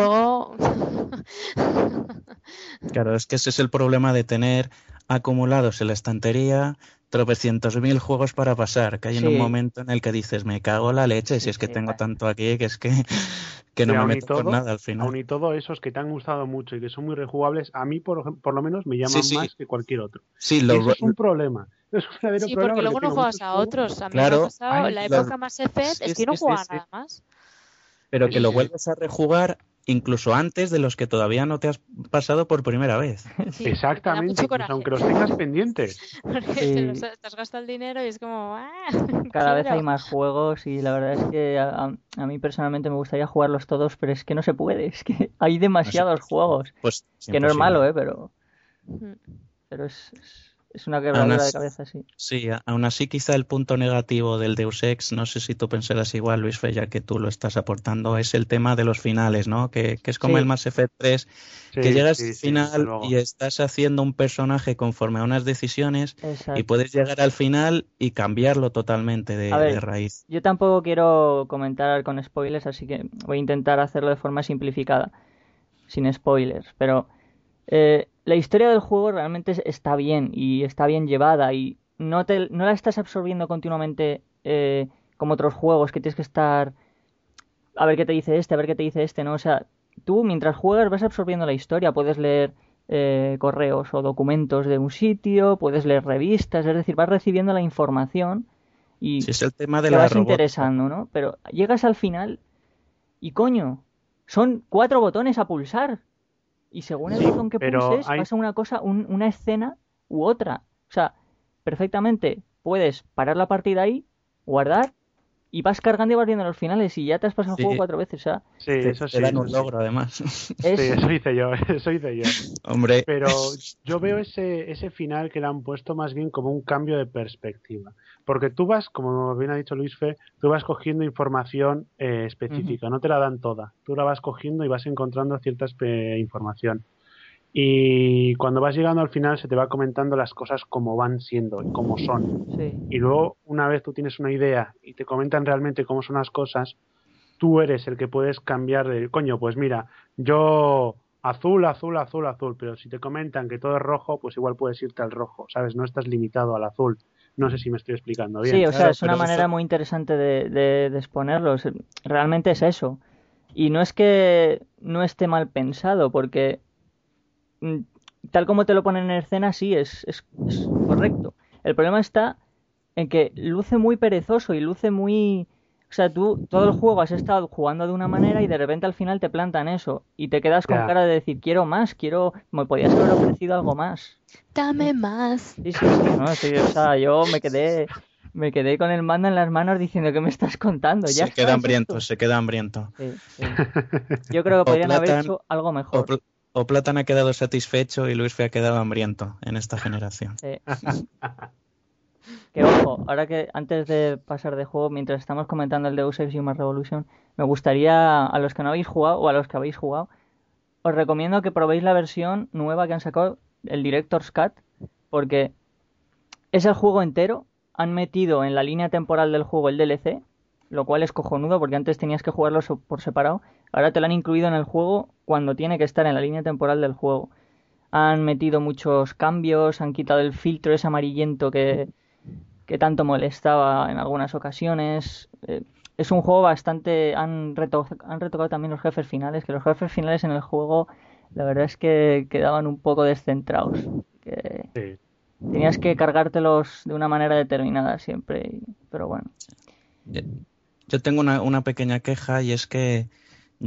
claro, es que ese es el problema de tener acumulados en la estantería tropecientos mil juegos para pasar, que hay en un momento en el que dices, me cago la leche, si es que tengo tanto aquí que es que, que no me meto por nada al final. Aún y todo esos que te han gustado mucho y que son muy rejugables, a mí por, por lo menos me llaman más que cualquier otro. Sí, lo... eso es un problema. Es un sí, porque luego no juegas a otros. A mí claro, me ha pasado, la época más Effect es, que no jugaba nada más. Pero que lo vuelves a rejugar incluso antes de los que todavía no te has pasado por primera vez. Exactamente, aunque los tengas pendientes. Porque te, has gastado el dinero y es como... Ah, Cada vez hay más juegos y la verdad es que a, mí personalmente me gustaría jugarlos todos, pero es que no se puede, es que hay demasiados juegos. Pues, que no es malo, ¿eh? Pero, pero es es una quebradura de cabeza, sí. Sí, aún así quizá el punto negativo del Deus Ex, no sé si tú pensarás igual, Luis Fe, ya que tú lo estás aportando, es el tema de los finales, ¿no? Que, es como el Mass Effect 3, que llegas al final y estás haciendo un personaje conforme a unas decisiones y puedes llegar al final y cambiarlo totalmente de, de raíz. Yo tampoco quiero comentar con spoilers, así que voy a intentar hacerlo de forma simplificada, sin spoilers, pero eh, la historia del juego realmente está bien y está bien llevada y no, te, no la estás absorbiendo continuamente eh, como otros juegos que tienes que estar a ver qué te dice este, a ver qué te dice este, ¿no? O sea, tú mientras juegas vas absorbiendo la historia, puedes leer eh, correos o documentos de un sitio, puedes leer revistas, es decir, vas recibiendo la información y es el tema de te vas interesando, ¿no? Pero llegas al final y coño, son cuatro botones a pulsar y según el botón que pulses pasa una cosa, una escena u otra. O sea, perfectamente puedes parar la partida ahí, guardar y vas cargando y vas viendo los finales y ya te has pasado el juego cuatro veces, ¿sabes? Sí, eso sí. Te dan un logro, además. Sí, eso hice yo, eso hice yo. Hombre. Pero yo veo ese, ese final que le han puesto más bien como un cambio de perspectiva. Porque tú vas, como bien ha dicho Luis Fe, tú vas cogiendo información eh, específica, no te la dan toda. Tú la vas cogiendo y vas encontrando cierta información. Y cuando vas llegando al final se te va comentando las cosas como van siendo y cómo son. Y luego, una vez tú tienes una idea y te comentan realmente cómo son las cosas, tú eres el que puedes cambiar de, coño, pues mira, yo azul, azul, azul, azul, pero si te comentan que todo es rojo, pues igual puedes irte al rojo, ¿sabes? No estás limitado al azul. No sé si me estoy explicando bien. Sí, o sea, es una manera muy interesante de, de, de exponerlo. Realmente es eso. Y no es que no esté mal pensado, porque tal como te lo ponen en escena, sí, es, es, correcto. El problema está en que luce muy perezoso y luce muy... O sea, tú todo el juego has estado jugando de una manera y de repente al final te plantan eso y te quedas con cara de decir, quiero más, quiero... Me podías haber ofrecido algo más. Dame más. Sí, sí, sí, o sea, yo me quedé... Me quedé con el mando en las manos diciendo que me estás contando. Ya se queda hambriento, se queda hambriento. Yo creo que podrían haber hecho algo mejor o Platan ha quedado satisfecho y Luis Fe ha quedado hambriento en esta generación. que ojo, ahora que antes de pasar de juego, mientras estamos comentando el Deus Ex Human Revolution, me gustaría a los que no habéis jugado o a los que habéis jugado, os recomiendo que probéis la versión nueva que han sacado, el Director's Cut, porque es el juego entero, han metido en la línea temporal del juego el DLC, lo cual es cojonudo porque antes tenías que jugarlo por separado. Ahora te lo han incluido en el juego cuando tiene que estar en la línea temporal del juego. Han metido muchos cambios, han quitado el filtro ese amarillento que, que tanto molestaba en algunas ocasiones. Eh, es un juego bastante... Han, han retocado también los jefes finales, que los jefes finales en el juego la verdad es que quedaban un poco descentrados. Que Tenías que cargártelos de una manera determinada siempre, pero bueno. Yo tengo una, una pequeña queja y es que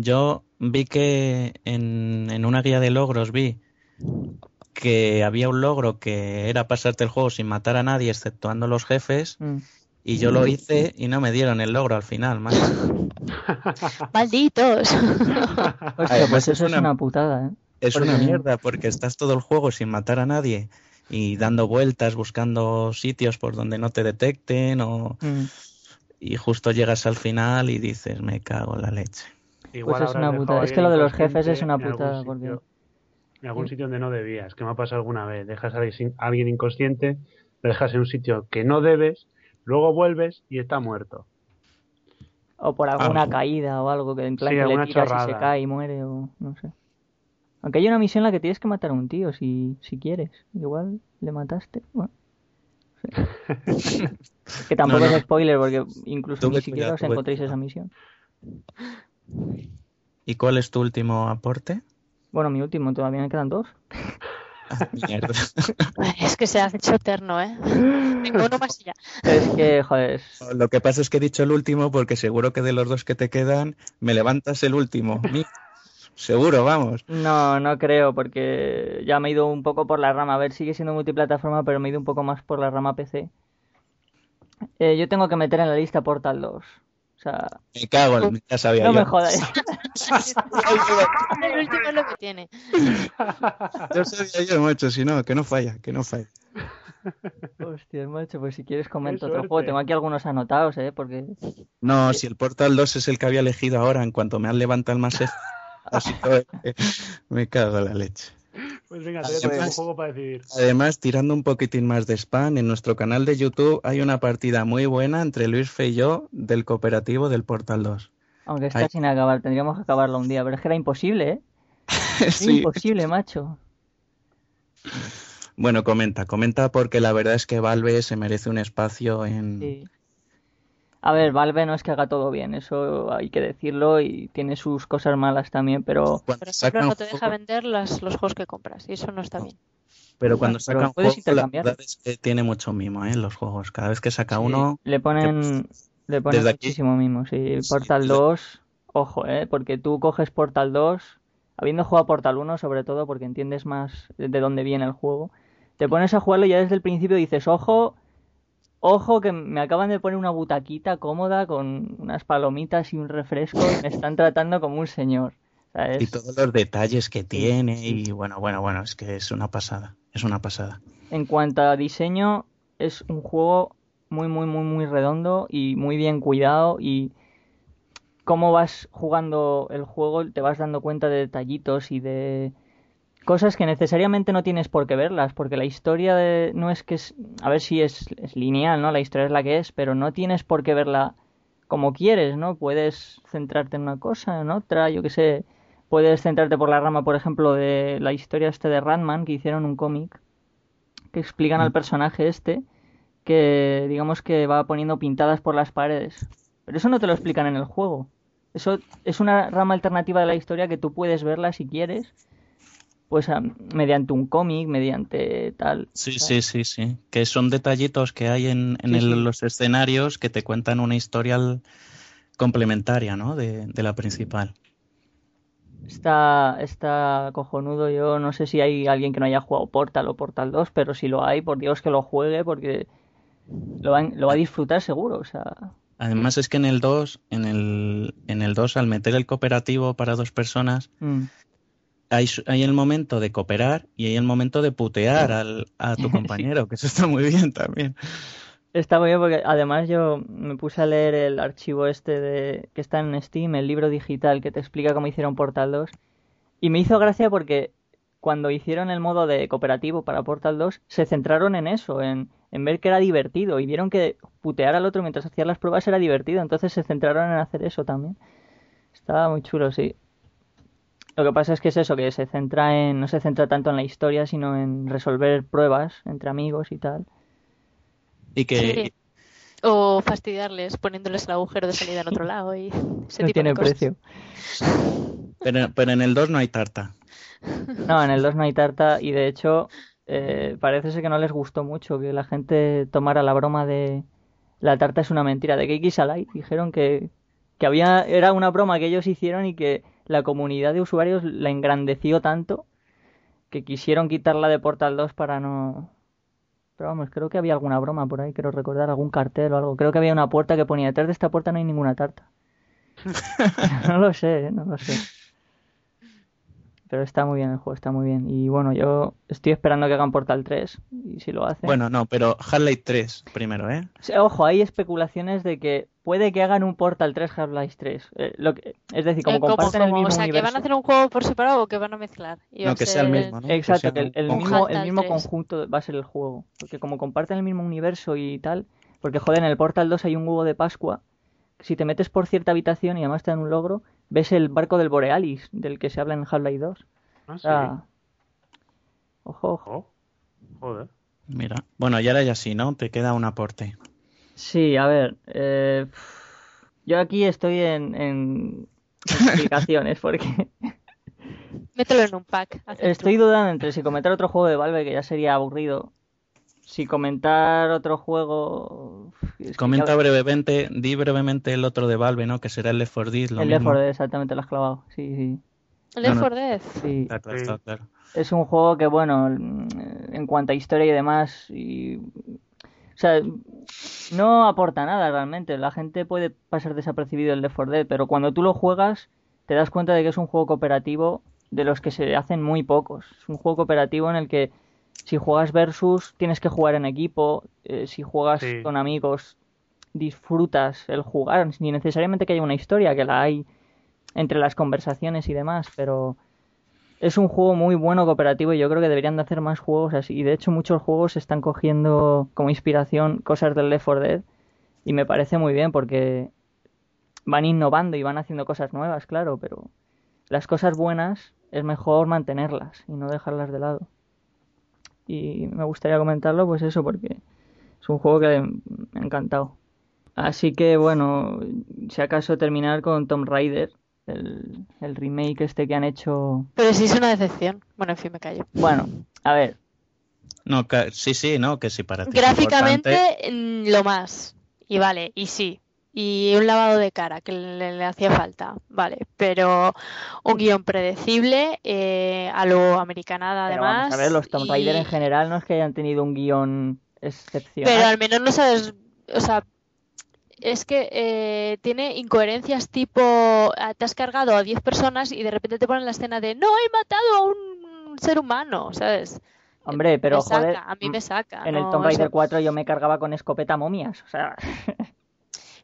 yo vi que en, en una guía de logros vi que había un logro que era pasarte el juego sin matar a nadie exceptuando los jefes mm. y yo lo hice y no me dieron el logro al final, Malditos. pues eso es una, putada, ¿eh? Es una mierda porque estás todo el juego sin matar a nadie y dando vueltas buscando sitios por donde no te detecten o... Mm y justo llegas al final y dices, me cago en la leche. Pues es una putada. Es que lo de los jefes es una putada. porque... En algún sitio donde no debías, que me ha pasado alguna vez. Dejas a alguien inconsciente, lo dejas en un sitio que no debes, luego vuelves y está muerto. O por alguna ah. caída o algo, que en plan que le tiras y se cae y muere o no sé. Aunque hay una misión en la que tienes que matar a un tío si, si quieres. Igual le mataste. Bueno. que tampoco es spoiler porque incluso ni siquiera os encontréis esa misión. ¿Y cuál es tu último aporte? Bueno, mi último, todavía me quedan dos. es que se ha hecho eterno, ¿eh? Tengo uno más ya. Es que, joder. Lo que pasa es que he dicho el último porque seguro que de los dos que te quedan, me levantas el último. Seguro, vamos. No, no creo, porque ya me he ido un poco por la rama. A ver, sigue siendo multiplataforma, pero me he ido un poco más por la rama PC. Eh, yo tengo que meter en la lista Portal 2. O sea, me cago en ya sabía no me jodas. el último es lo que tiene. Yo sabía yo, macho, si no, que no falla, que no falla. Hostia, macho, pues si quieres comento otro juego. Tengo aquí algunos anotados, ¿eh? Porque... No, si el Portal 2 es el que había elegido ahora, en cuanto me han levantado el más así todo, me cago en la leche. Pues venga, te además, un juego para decidir. Además, tirando un poquitín más de spam, en nuestro canal de YouTube hay una partida muy buena entre Luis Fe y yo del cooperativo del Portal 2. Aunque está sin acabar, tendríamos que acabarlo un día, pero es que era imposible, ¿eh? Es imposible, macho. Bueno, comenta, comenta porque la verdad es que Valve se merece un espacio en, a ver, Valve no es que haga todo bien, eso hay que decirlo y tiene sus cosas malas también, pero... Por ejemplo, no te deja vender los juegos que compras y eso no está bien. Pero cuando saca un juego, la verdad es que tiene mucho mimo, ¿eh? Los juegos. Cada vez que saca uno... Le ponen, le ponen muchísimo mimo, sí. Portal 2, ojo, ¿eh? Porque tú coges Portal 2, habiendo jugado Portal 1 sobre todo, porque entiendes más de dónde viene el juego, te pones a jugarlo y ya desde el principio dices, ojo Ojo que me acaban de poner una butaquita cómoda con unas palomitas y un refresco y me están tratando como un señor. Y todos los detalles que tiene y bueno, bueno, bueno, es que es una pasada, es una pasada. En cuanto a diseño, es un juego muy, muy, muy, muy redondo y muy bien cuidado y cómo vas jugando el juego te vas dando cuenta de detallitos y de cosas que necesariamente no tienes por qué verlas, porque la historia de, no es que es, a ver si es, lineal, ¿no? La historia es la que es, pero no tienes por qué verla como quieres, ¿no? Puedes centrarte en una cosa, en otra, yo qué sé, puedes centrarte por la rama, por ejemplo, de la historia este de Ratman, que hicieron un cómic, que explican al personaje este, que digamos que va poniendo pintadas por las paredes. Pero eso no te lo explican en el juego. Eso es una rama alternativa de la historia que tú puedes verla si quieres pues mediante un cómic, mediante tal. Sí, sí, sí, sí. Que son detallitos que hay en, en los escenarios que te cuentan una historia complementaria, ¿no? De, de, la principal. Está, está cojonudo. Yo no sé si hay alguien que no haya jugado Portal o Portal 2, pero si lo hay, por Dios que lo juegue porque lo va, lo va a disfrutar seguro. O sea. Además es que en el 2, en el, en el 2, al meter el cooperativo para dos personas, mm hay, hay, el momento de cooperar y hay el momento de putear al, a tu compañero, que eso está muy bien también. Está muy bien porque además yo me puse a leer el archivo este de que está en Steam, el libro digital que te explica cómo hicieron Portal 2 y me hizo gracia porque cuando hicieron el modo de cooperativo para Portal 2 se centraron en eso, en, en ver que era divertido y vieron que putear al otro mientras hacías las pruebas era divertido, entonces se centraron en hacer eso también. Estaba muy chulo, sí. Lo que pasa es que es eso, que se centra en, no se centra tanto en la historia, sino en resolver pruebas entre amigos y tal. Y que... O fastidiarles poniéndoles el agujero de salida en otro lado y ese no tiene precio. Pero, pero en el 2 no hay tarta. No, en el 2 no hay tarta y de hecho eh, parece ser que no les gustó mucho que la gente tomara la broma de la tarta es una mentira de Keiki Salai. Dijeron que, que había era una broma que ellos hicieron y que la comunidad de usuarios la engrandeció tanto que quisieron quitarla de Portal 2 para no... Pero vamos, creo que había alguna broma por ahí, quiero recordar, algún cartel o algo. Creo que había una puerta que ponía, detrás de esta puerta no hay ninguna tarta. no lo sé, ¿eh? no lo sé. Pero está muy bien el juego, está muy bien. Y bueno, yo estoy esperando que hagan Portal 3. Y si lo hacen. Bueno, no, pero Half-Life 3 primero, ¿eh? ojo, hay especulaciones de que puede que hagan un Portal 3 Half-Life 3. Eh, lo que, es decir, como eh, comparten el mismo. O sea, que van a hacer un juego por separado o que van a mezclar. no, que sea el mismo, ¿no? Exacto, que el, mismo, el mismo conjunto va a ser el juego. Porque como comparten el mismo universo y tal. Porque joder, en el Portal 2 hay un huevo de Pascua. Si te metes por cierta habitación y además te dan un logro, ves el barco del Borealis, del que se habla en Half-Life 2. Ah, sí. Ojo, ojo. Oh, joder. Mira, bueno, y ahora ya sí, ¿no? Te queda un aporte. Sí, a ver, eh, yo aquí estoy en, en explicaciones porque... Mételo en un pack. Estoy dudando entre si comentar otro juego de Valve, que ya sería aburrido, si comentar otro juego... Comenta brevemente, di brevemente el otro de Valve, ¿no? Que será el Left 4 Dead. el Left 4 Dead, exactamente, lo has clavado, sí, sí. ¿El Left 4 Dead? Sí. Claro, claro. Es un juego que, bueno, en cuanto a historia y demás, y... o sea, no aporta nada realmente. La gente puede pasar desapercibido el Left 4 Dead, pero cuando tú lo juegas te das cuenta de que es un juego cooperativo de los que se hacen muy pocos. Es un juego cooperativo en el que si juegas versus tienes que jugar en equipo, eh, si juegas con amigos disfrutas el jugar, ni necesariamente que haya una historia, que la hay entre las conversaciones y demás, pero es un juego muy bueno cooperativo y yo creo que deberían de hacer más juegos así. Y de hecho muchos juegos están cogiendo como inspiración cosas del Left 4 Dead y me parece muy bien porque van innovando y van haciendo cosas nuevas, claro, pero las cosas buenas es mejor mantenerlas y no dejarlas de lado. Y me gustaría comentarlo, pues eso, porque es un juego que me ha encantado. Así que bueno, si acaso terminar con Tomb Raider, el, remake este que han hecho. Pero sí es una decepción. Bueno, en fin, me callo. Bueno, a ver. No, sí, sí, no, que sí para ti. Gráficamente, lo más. Y vale, y sí, y un lavado de cara que le, hacía falta, vale, pero un guion predecible, eh, a lo americanada además. a ver, los Tomb Raider en general no es que hayan tenido un guion excepcional. Pero al menos no sabes, o sea, es que eh, tiene incoherencias tipo, ah, te has cargado a 10 personas y de repente te ponen la escena de, no, he matado a un ser humano, ¿sabes? Hombre, pero joder, a mí me saca. En el Tomb Raider 4 yo me cargaba con escopeta momias, o sea...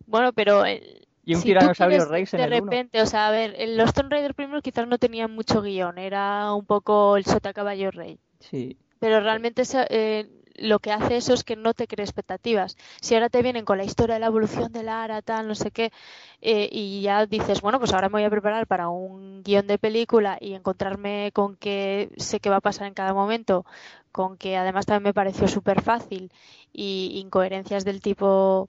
Bueno, pero... y un tiranosaurio Rex en De repente, o sea, a ver, los Tomb Raider primeros quizás no tenían mucho guion, era un poco el sota caballo rey. Sí. Pero realmente eh, lo que hace eso es que no te cree expectativas. Si ahora te vienen con la historia de la evolución de Lara, tal, no sé qué, eh, y ya dices, bueno, pues ahora me voy a preparar para un guion de película y encontrarme con que sé qué va a pasar en cada momento, con que además también me pareció súper fácil y incoherencias del tipo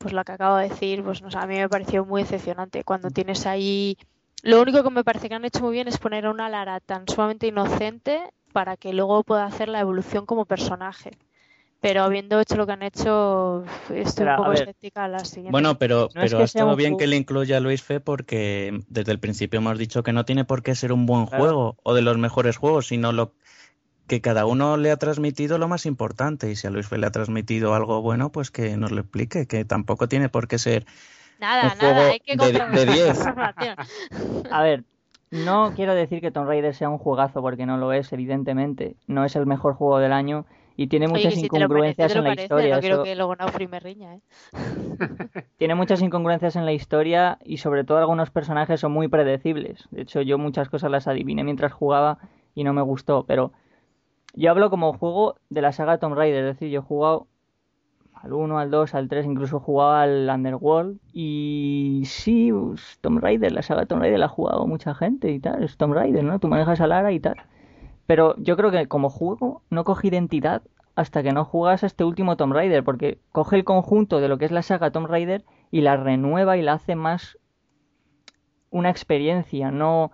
pues lo que acabo de decir, pues no a mí me pareció muy decepcionante. Cuando tienes ahí. Lo único que me parece que han hecho muy bien es poner a una Lara tan sumamente inocente para que luego pueda hacer la evolución como personaje. Pero habiendo hecho lo que han hecho, estoy un poco escéptica a la siguiente. Bueno, pero, pero ha estado bien que le incluya a Luis Fe porque desde el principio hemos dicho que no tiene por qué ser un buen juego o de los mejores juegos, sino lo que cada uno le ha transmitido lo más importante y si a Luis le ha transmitido algo bueno, pues que nos lo explique, que tampoco tiene por qué ser nada, nada, hay que de 10. a ver, no quiero decir que Tomb Raider sea un juegazo porque no lo es, evidentemente, no es el mejor juego del año y tiene muchas incongruencias en la historia. No quiero que luego no riña, ¿eh? tiene muchas incongruencias en la historia y sobre todo algunos personajes son muy predecibles. De hecho, yo muchas cosas las adiviné mientras jugaba y no me gustó, pero yo hablo como juego de la saga Tomb Raider, es decir, yo he jugado al 1, al 2, al 3, incluso he jugado al Underworld. Y sí, pues, Tomb Raider, la saga Tomb Raider la ha jugado mucha gente y tal. Es Tomb Raider, ¿no? Tú manejas a Lara y tal. Pero yo creo que como juego no coge identidad hasta que no juegas a este último Tomb Raider, porque coge el conjunto de lo que es la saga Tomb Raider y la renueva y la hace más una experiencia, no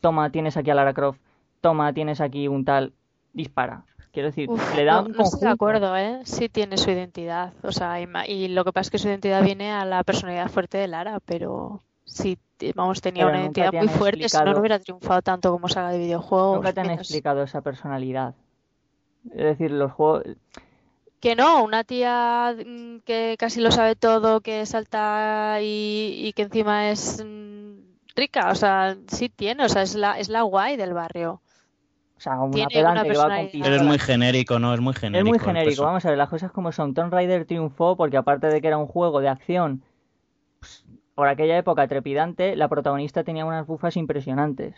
toma, tienes aquí a Lara Croft, toma, tienes aquí un tal dispara. Quiero decir, le da un estoy de acuerdo, ¿eh? Sí tiene su identidad. O sea, y, lo que pasa es que su identidad viene a la personalidad fuerte de Lara, pero sí, vamos, tenía una identidad muy fuerte, si no, no hubiera triunfado tanto como saga de videojuegos. Nunca te han explicado esa personalidad. Es decir, los juegos... Que no, una tía mm, que casi lo sabe todo, que salta y, y que encima es mm, rica, o sea, sí tiene, o sea, es la, es la guay del barrio. O sea, una pedante que va a Pero es muy genérico, ¿no? Es muy genérico. Es muy genérico. Vamos a ver, las cosas como son. Tomb Raider triunfó porque aparte de que era un juego de acción pues, por aquella época trepidante, la protagonista tenía unas bufas impresionantes.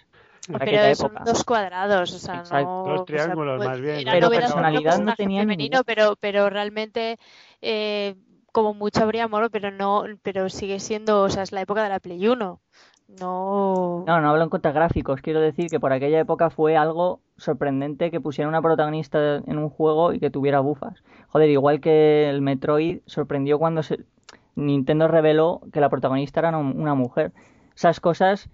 pero son dos cuadrados, o sea, no, dos triángulos más bien. Pero personalidad no tenía femenino, pero pero realmente eh, como mucho habría amor, pero no, pero sigue siendo, o sea, es la época de la Play 1 No. No, no hablo en cuanto a gráficos. Quiero decir que por aquella época fue algo sorprendente que pusiera una protagonista en un juego y que tuviera bufas. Joder, igual que el Metroid sorprendió cuando se... Nintendo reveló que la protagonista era una mujer. Esas cosas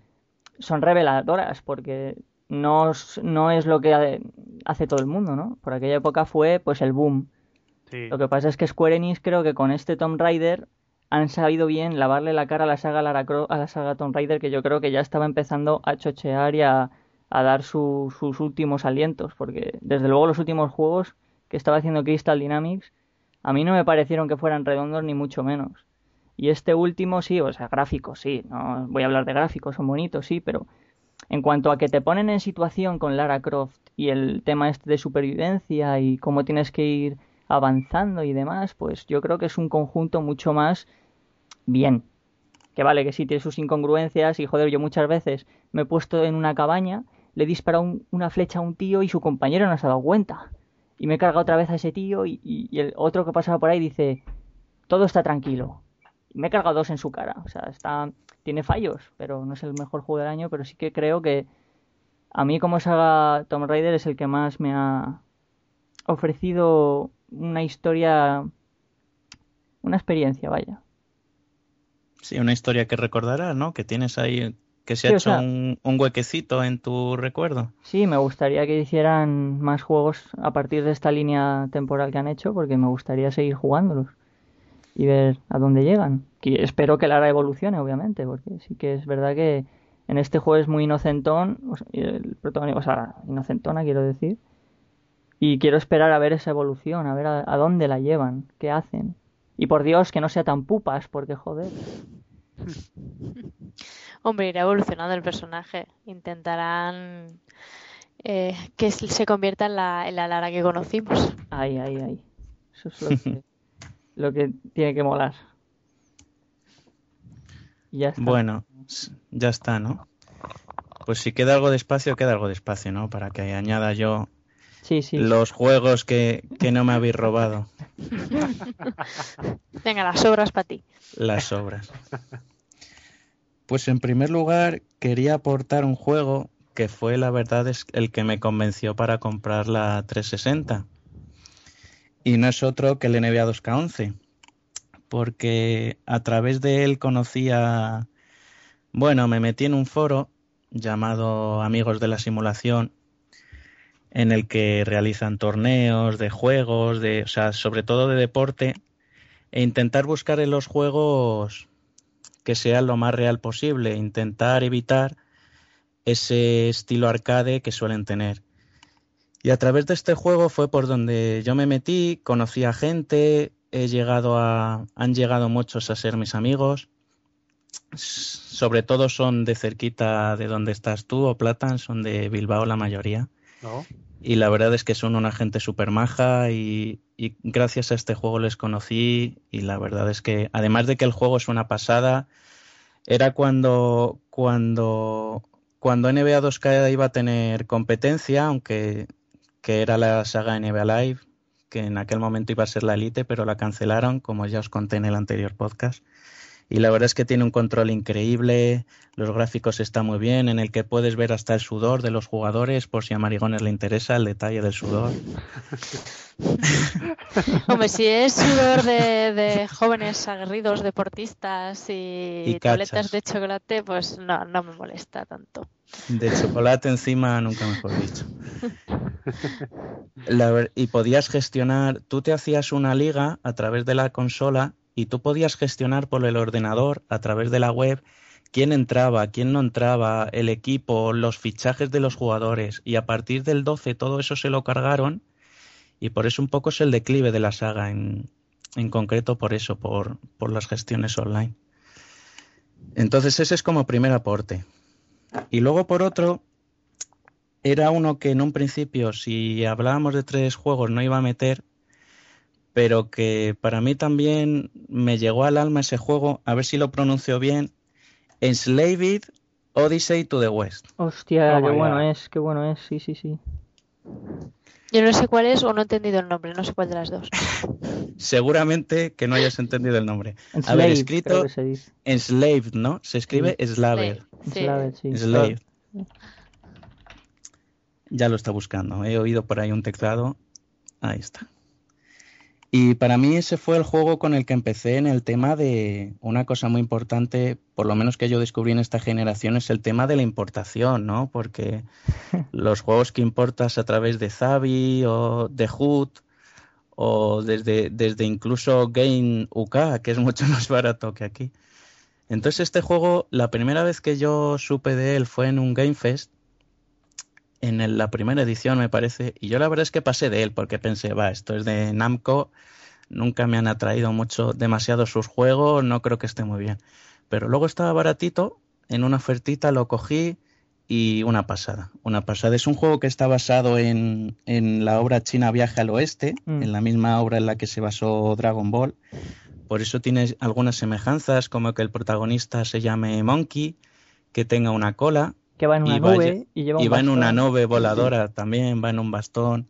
son reveladoras porque no, no es lo que hace todo el mundo, ¿no? Por aquella época fue pues el boom. Lo que pasa es que Square Enix creo que con este Tomb Raider han sabido bien lavarle la cara a la saga Lara Croft, a la saga Tomb Raider, que yo creo que ya estaba empezando a chochear y a, dar sus últimos alientos, porque desde luego los últimos juegos que estaba haciendo Crystal Dynamics a mí no me parecieron que fueran redondos ni mucho menos. Y este último sí, o sea, gráficos sí, no voy a hablar de gráficos, son bonitos, sí, pero en cuanto a que te ponen en situación con Lara Croft y el tema este de supervivencia y cómo tienes que ir avanzando y demás, pues yo creo que es un conjunto mucho más bien. Que vale, que sí tiene sus incongruencias y joder, yo muchas veces me he puesto en una cabaña, le he disparado una flecha a un tío y su compañero no se ha dado cuenta. Y me he cargado otra vez a ese tío y, y el otro que pasaba por ahí dice, todo está tranquilo. Y me he cargado dos en su cara. O sea, está, tiene fallos, pero no es el mejor juego del año, pero sí que creo que a mí como saga Tomb Raider es el que más me ha ofrecido una historia, una experiencia, vaya. Sí, una historia que recordarás, ¿no? Que tienes ahí, que se ha hecho un, huequecito en tu recuerdo. Sí, me gustaría que hicieran más juegos a partir de esta línea temporal que han hecho, porque me gustaría seguir jugándolos y ver a dónde llegan. Y espero que Lara evolucione, obviamente, porque sí que es verdad que en este juego es muy inocentón, el protagonista, o sea, inocentona quiero decir, y quiero esperar a ver esa evolución, a ver a, dónde la llevan, qué hacen. Y por Dios, que no sea tan pupas, porque joder. Hombre, irá evolucionando el personaje. Intentarán eh, que se convierta en la, en la Lara que conocimos. Ay, ay, ay. Eso es lo que, lo que tiene que molar. Ya está. Bueno, ya está, ¿no? Pues si queda algo de espacio, queda algo de espacio, ¿no? Para que añada yo los juegos que, no me habéis robado. Venga, las obras para ti. Las obras. Pues en primer lugar quería aportar un juego que fue la verdad es el que me convenció para comprar la 360. Y no es otro que el NBA 2K11. Porque a través de él conocía... Bueno, me metí en un foro llamado Amigos de la Simulación en el que realizan torneos de juegos, de, o sea, sobre todo de deporte, e intentar buscar en los juegos que sean lo más real posible, intentar evitar ese estilo arcade que suelen tener. Y a través de este juego fue por donde yo me metí, conocí a gente, he llegado a, han llegado muchos a ser mis amigos. Sobre todo son de cerquita de donde estás tú o Platan, son de Bilbao la mayoría. Y la verdad es que son una gente súper maja y, gracias a este juego les conocí y la verdad es que además de que el juego es una pasada, era cuando, cuando, cuando NBA 2K iba a tener competencia, aunque que era la saga NBA Live, que en aquel momento iba a ser la Elite, pero la cancelaron, como ya os conté en el anterior podcast y la verdad es que tiene un control increíble, los gráficos están muy bien, en el que puedes ver hasta el sudor de los jugadores, por si a Marigones le interesa el detalle del sudor. Hombre, si es sudor de, jóvenes aguerridos, deportistas y, tabletas de chocolate, pues no, no me molesta tanto. De chocolate encima, nunca mejor dicho. y podías gestionar, tú te hacías una liga a través de la consola y tú podías gestionar por el ordenador a través de la web quién entraba, quién no entraba, el equipo, los fichajes de los jugadores y a partir del 12 todo eso se lo cargaron y por eso un poco es el declive de la saga en, en concreto por eso, por, por las gestiones online. Entonces ese es como primer aporte. Y luego por otro, era uno que en un principio, si hablábamos de tres juegos, no iba a meter, pero que para mí también me llegó al alma ese juego, a ver si lo pronuncio bien, Enslaved Odyssey to the West. Hostia, qué bueno es, qué bueno es, sí, sí, sí. Yo no sé cuál es o no he entendido el nombre, no sé cuál de las dos. Seguramente que no hayas entendido el nombre. a ver, escrito Enslaved, ¿no? Se escribe Slaver. Sí. Slave. Ya lo está buscando. He oído por ahí un teclado. Ahí está. Y para mí ese fue el juego con el que empecé en el tema de una cosa muy importante, por lo menos que yo descubrí en esta generación, es el tema de la importación, ¿no? Porque los juegos que importas a través de Zavi o de Hood o desde, desde incluso Game UK, que es mucho más barato que aquí. Entonces este juego, la primera vez que yo supe de él fue en un Game Fest, en la primera edición me parece, y yo la verdad es que pasé de él porque pensé, va, esto es de Namco, nunca me han atraído mucho, demasiado sus juegos, no creo que esté muy bien. Pero luego estaba baratito, en una ofertita lo cogí y una pasada, una pasada. Es un juego que está basado en, en la obra china Viaje al Oeste, mm. en la misma obra en la que se basó Dragon Ball. Por eso tiene algunas semejanzas, como que el protagonista se llame Monkey, que tenga una cola. Que va en una nube y lleva y va en una nube voladora también, va en un bastón.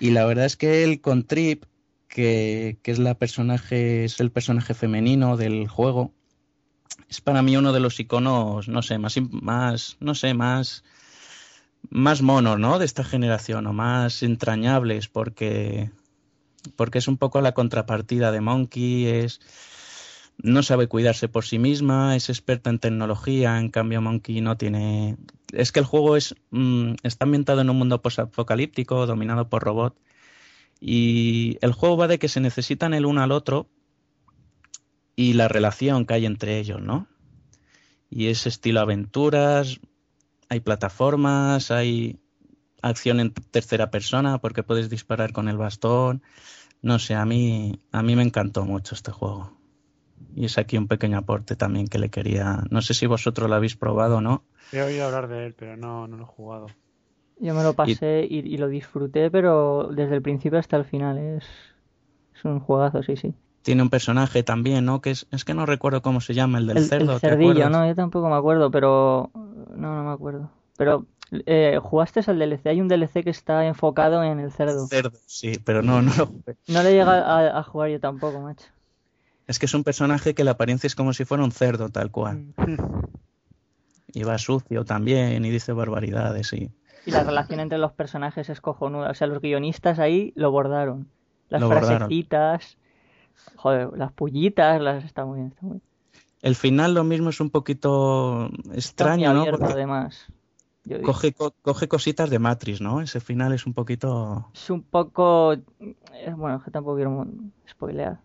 Y la verdad es que él con Trip, que, que es la personaje, es el personaje femenino del juego, es para mí uno de los iconos, no sé, más, más no sé, más, más monos, ¿no? De esta generación, o más entrañables, porque, porque es un poco la contrapartida de Monkey, es no sabe cuidarse por sí misma, es experta en tecnología, en cambio Monkey no tiene... Es que el juego es mm, está ambientado en un mundo posapocalíptico, dominado por robots, y el juego va de que se necesitan el uno al otro y la relación que hay entre ellos, ¿no? Y es estilo aventuras, hay plataformas, hay acción en tercera persona porque puedes disparar con el bastón. No sé, a mí, a mí me encantó mucho este juego. Y es aquí un pequeño aporte también que le quería. No sé si vosotros lo habéis probado o no. He oído hablar de él, pero no, no lo he jugado. Yo me lo pasé y, lo disfruté, pero desde el principio hasta el final. Es, es un juegazo, sí, sí tiene un personaje también, ¿no? Que es, es que no recuerdo cómo se llama, el del cerdo. El cerdillo, no, yo tampoco me acuerdo, pero no, no me acuerdo. Pero eh, jugaste al DLC, hay un DLC que está enfocado en el cerdo. Cerdo, sí, pero no, no No le llega a, jugar yo tampoco, macho. Es que es un personaje que la apariencia es como si fuera un cerdo, tal cual. Mm. Y va sucio también y dice barbaridades, y... Y la relación entre los personajes es cojonuda. O sea, los guionistas ahí lo bordaron. Las frasecitas, Joder, las pullitas, las está muy bien, está muy El final lo mismo es un poquito extraño, ¿no? Porque además. Coge, coge cositas de Matrix, ¿no? Ese final es un poquito... Es un poco... Eh, bueno, que tampoco quiero spoilear.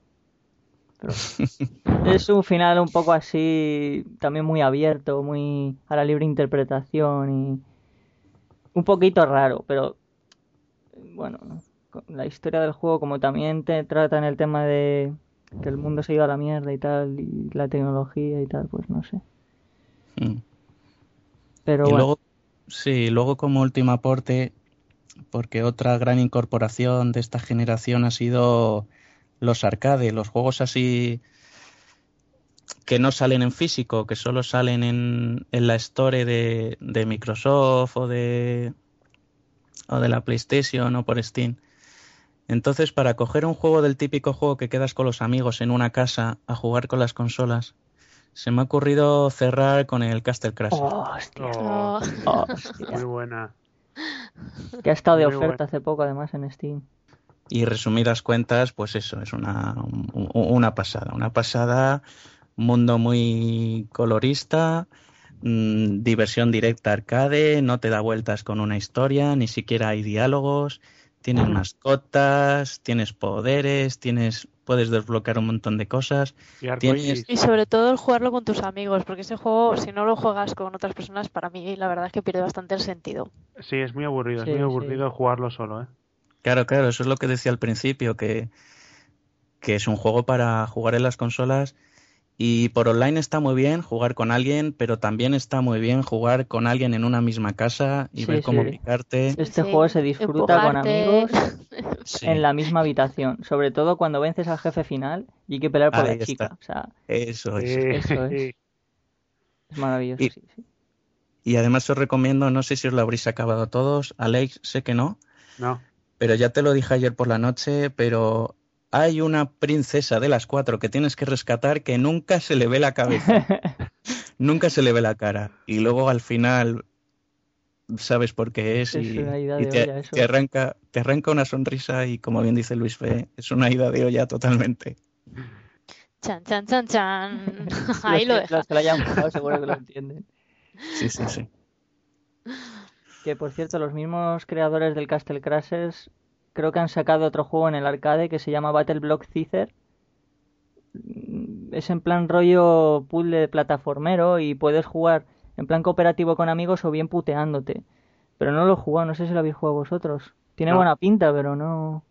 Pero es un final un poco así, también muy abierto, muy a la libre interpretación y un poquito raro, pero bueno, ¿no? la historia del juego, como también te trata en el tema de que el mundo se iba a la mierda y tal, y la tecnología y tal, pues no sé. Hmm. Pero y bueno. luego, sí, luego como último aporte, porque otra gran incorporación de esta generación ha sido los arcades, los juegos así que no salen en físico, que solo salen en, en la store de, de Microsoft o de o de la PlayStation o por Steam. Entonces, para coger un juego del típico juego que quedas con los amigos en una casa a jugar con las consolas, se me ha ocurrido cerrar con el Castle Crash. hostia. Oh, oh, muy buena. Que ha estado de oferta hace poco, además, en Steam. Y resumidas cuentas, pues eso, es una, una pasada. Una pasada, mundo muy colorista, mm, diversión directa arcade, no te da vueltas con una historia, ni siquiera hay diálogos Tienes mascotas, tienes poderes, tienes puedes desbloquear un montón de cosas. Y, sobre todo el jugarlo con tus amigos, porque ese juego, si no lo juegas con otras personas, para mí la verdad es que pierde bastante el sentido. Sí, es muy aburrido, es muy aburrido jugarlo solo, ¿eh? Claro, claro, eso es lo que decía al principio, que, que es un juego para jugar en las consolas y por online está muy bien jugar con alguien, pero también está muy bien jugar con alguien en una misma casa y ver cómo picarte. Este juego se disfruta con amigos en la misma habitación, sobre todo cuando vences al jefe final y hay que pelear por la chica. O sea, eso, es. eso es. Es maravilloso, y, Y además os recomiendo, no sé si os lo habréis acabado todos, Alex, sé que no. No. Pero ya te lo dije ayer por la noche, pero hay una princesa de las cuatro que tienes que rescatar que nunca se le ve la cabeza. nunca se le ve la cara. Y luego al final sabes por qué es, y, te, arranca, te arranca una sonrisa y como bien dice Luis Fe, es una ida de olla totalmente. Chan, chan, chan, chan. Ahí lo deja. Los que lo hayan jugado seguro que lo entienden. Sí, sí, sí. Que por cierto, los mismos creadores del Castle Crashers creo que han sacado otro juego en el arcade que se llama Battle Block Caesar. Es en plan rollo puzzle de plataformero y puedes jugar en plan cooperativo con amigos o bien puteándote. Pero no lo he jugado, no sé si lo habéis jugado vosotros. Tiene buena pinta, pero no.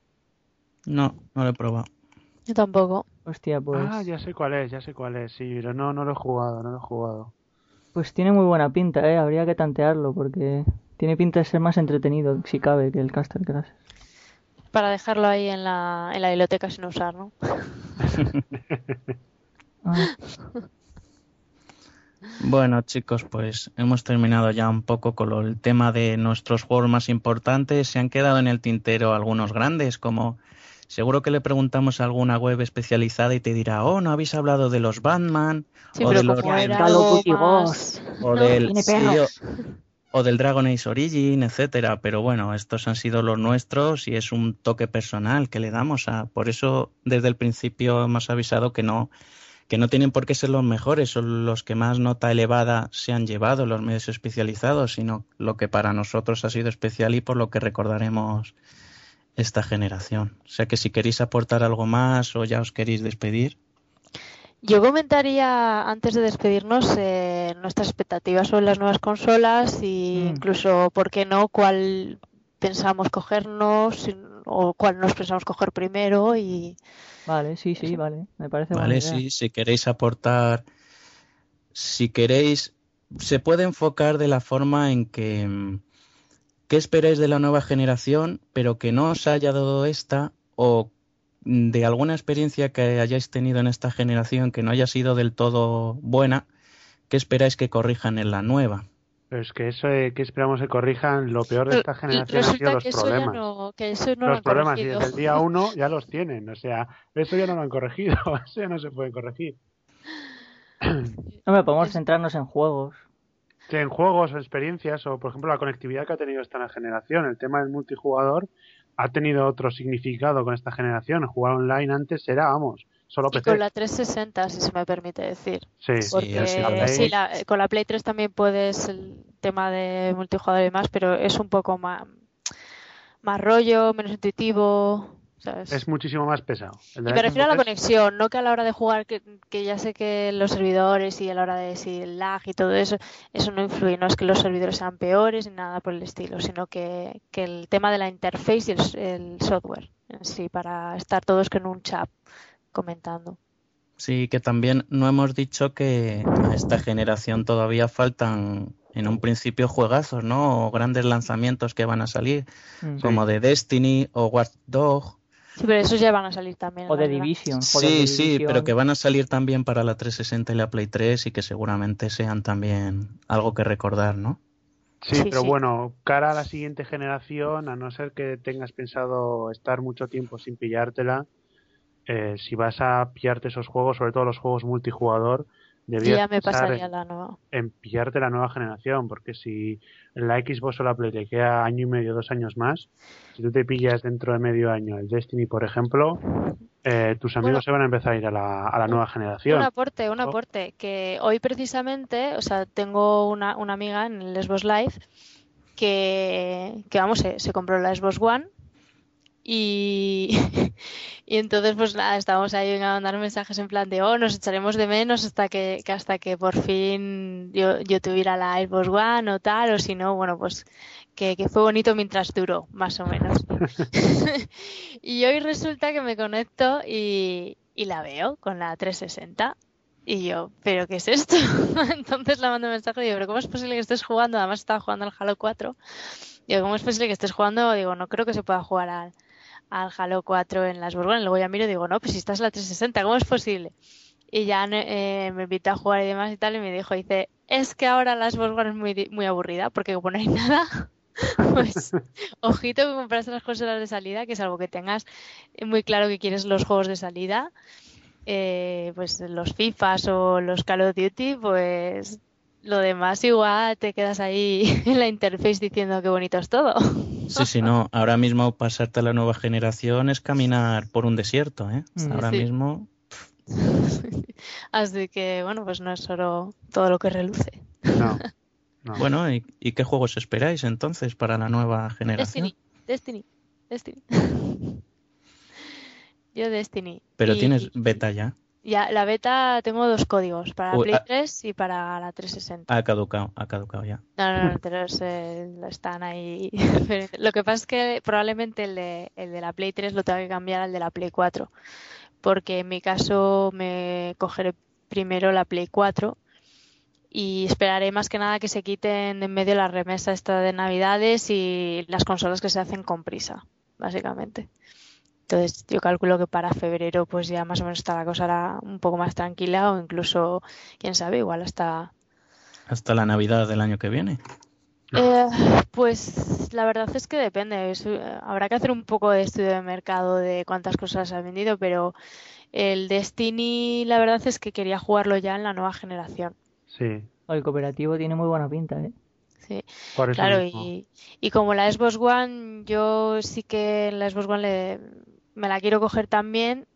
No, no lo he probado. Yo tampoco. Hostia, pues. Ah, ya sé cuál es, ya sé cuál es, sí, pero no, no lo he jugado, no lo he jugado. Pues tiene muy buena pinta, eh, habría que tantearlo porque tiene pinta de ser más entretenido, si cabe, que el Castle Crash. Para dejarlo ahí en la, en la biblioteca sin usar, ¿no? Ah. Bueno, chicos, pues hemos terminado ya un poco con el tema de nuestros juegos más importantes. Se han quedado en el tintero algunos grandes, como seguro que le preguntamos a alguna web especializada y te dirá, oh, no habéis hablado de los Batman, o, de los... o, del, o del Dragon Age Origin, etcétera. Pero bueno, estos han sido los nuestros y es un toque personal que le damos a. Por eso, desde el principio hemos avisado que no que no tienen por qué ser los mejores son los que más nota elevada se han llevado, los medios especializados, sino lo que para nosotros ha sido especial y por lo que recordaremos esta generación. O sea que si queréis aportar algo más o ya os queréis despedir. Yo comentaría antes de despedirnos eh, nuestras expectativas sobre las nuevas consolas e incluso, ¿por qué no?, cuál pensamos cogernos o cuál nos pensamos coger primero y Vale, sí, sí, vale. Me parece Vale, sí, si queréis aportar, si queréis, se puede enfocar de la forma en que, mm, ¿qué esperáis de la nueva generación, pero que no os haya dado esta o de alguna experiencia que hayáis tenido en esta generación que no haya sido del todo buena, ¿qué esperáis que corrijan en la nueva? Pero es que eso que esperamos que corrijan lo peor de esta generación ha sido los problemas. los problemas y desde el día uno ya los tienen, o sea, eso ya no lo han corregido, eso ya no se puede corregir. No me podemos centrarnos en juegos. en juegos o experiencias, o por ejemplo la conectividad que ha tenido esta generación, el tema del multijugador ha tenido otro significado con esta generación. Jugar online antes era, vamos, Solo Y con la 360, si se me permite decir. Sí, Porque sí, con la Play 3 también puedes el tema de multijugador y demás, pero es un poco más, más rollo, menos intuitivo. Es muchísimo más pesado. Y me refiero a la conexión, no que a la hora de jugar, que, ya sé que los servidores y a la hora de decir el lag y todo eso, eso no influye. No es que los servidores sean peores ni nada por el estilo, sino que, que el tema de la interface y el, el software en sí, para estar todos en un chat comentando. Sí, que también no hemos dicho que a esta generación todavía faltan en un principio juegazos, ¿no? O grandes lanzamientos que van a salir, mm. como de Destiny o Watch Dog. Sí, pero esos ya van a salir también. O de Division. Sí, sí, pero que van a salir también para la 360 y la Play 3 y que seguramente sean también algo que recordar, ¿no? Sí, pero bueno, cara a la siguiente generación, a no ser que tengas pensado estar mucho tiempo sin pillártela, eh, si vas a pillarte esos juegos, sobre todo los juegos multijugador, deberías pensar en, en, pillarte la nueva generación, porque si la Xbox o la Play te queda año y medio, dos años más, si tú te pillas dentro de medio año el Destiny, por ejemplo, eh, tus amigos se van a empezar a ir a la, a la nueva generación. Un aporte, un aporte, que hoy precisamente, o sea, tengo una, una amiga en el Xbox Live que, que vamos, se, se compró la Xbox One y, y entonces, pues nada, estábamos ahí a mandar mensajes en plan de, oh, nos echaremos de menos hasta que, hasta que por fin yo, yo tuviera la Xbox One o tal, o si no, bueno, pues que, que fue bonito mientras duró, más o menos. y hoy resulta que me conecto y, y la veo con la 360. Y yo, ¿pero qué es esto? Entonces la mando un mensaje y digo, ¿pero cómo es posible que estés jugando? Además estaba jugando al Halo 4. Digo, ¿cómo es posible que estés jugando? Digo, no creo que se pueda jugar al, al Halo 4 en las Borgones. Luego ya miro y digo, no, pues si estás la 360, ¿cómo es posible? Y ya eh, me invitó a jugar y demás y tal, y me dijo, dice, es que ahora las Borgones es muy, muy aburrida, porque como no hay nada, pues ojito que compras las consolas de salida, que es algo que tengas muy claro que quieres los juegos de salida. eh, pues los FIFAs o los Call of Duty, pues lo demás igual te quedas ahí en la interface diciendo qué bonito es todo. Sí, sí, no. Ahora mismo pasarte a la nueva generación es caminar por un desierto, ¿eh? Ahora mismo. Así que, bueno, pues no es solo todo lo que reluce. No. Bueno, ¿y, qué juegos esperáis entonces para la nueva generación? Destiny, Destiny, Destiny. Yo Destiny. Pero tienes beta ya. Ya, la beta tengo dos códigos, para la Play 3 ah. y para la 360. Ha caducado, ha caducado ya. No, no, no, pero están ahí. lo que pasa es que probablemente el de, el de la Play 3 lo tengo que cambiar al de la Play 4, porque en mi caso me cogeré primero la Play 4 y esperaré más que nada que se quiten en medio la remesa esta de Navidades y las consolas que se hacen con prisa, básicamente. Entonces yo calculo que para febrero pues ya más o menos está la cosa un poco más tranquila o incluso, quién sabe, igual hasta... Hasta la Navidad del año que viene. Eh, pues la verdad es que depende. Eh, habrá que hacer un poco de estudio de mercado de cuántas cosas ha vendido, pero el Destiny la verdad es que quería jugarlo ya en la nueva generación. Sí. El cooperativo tiene muy buena pinta, ¿eh? Sí, claro, y, y, como la Xbox One, yo sí que la Xbox One le, me la quiero coger también,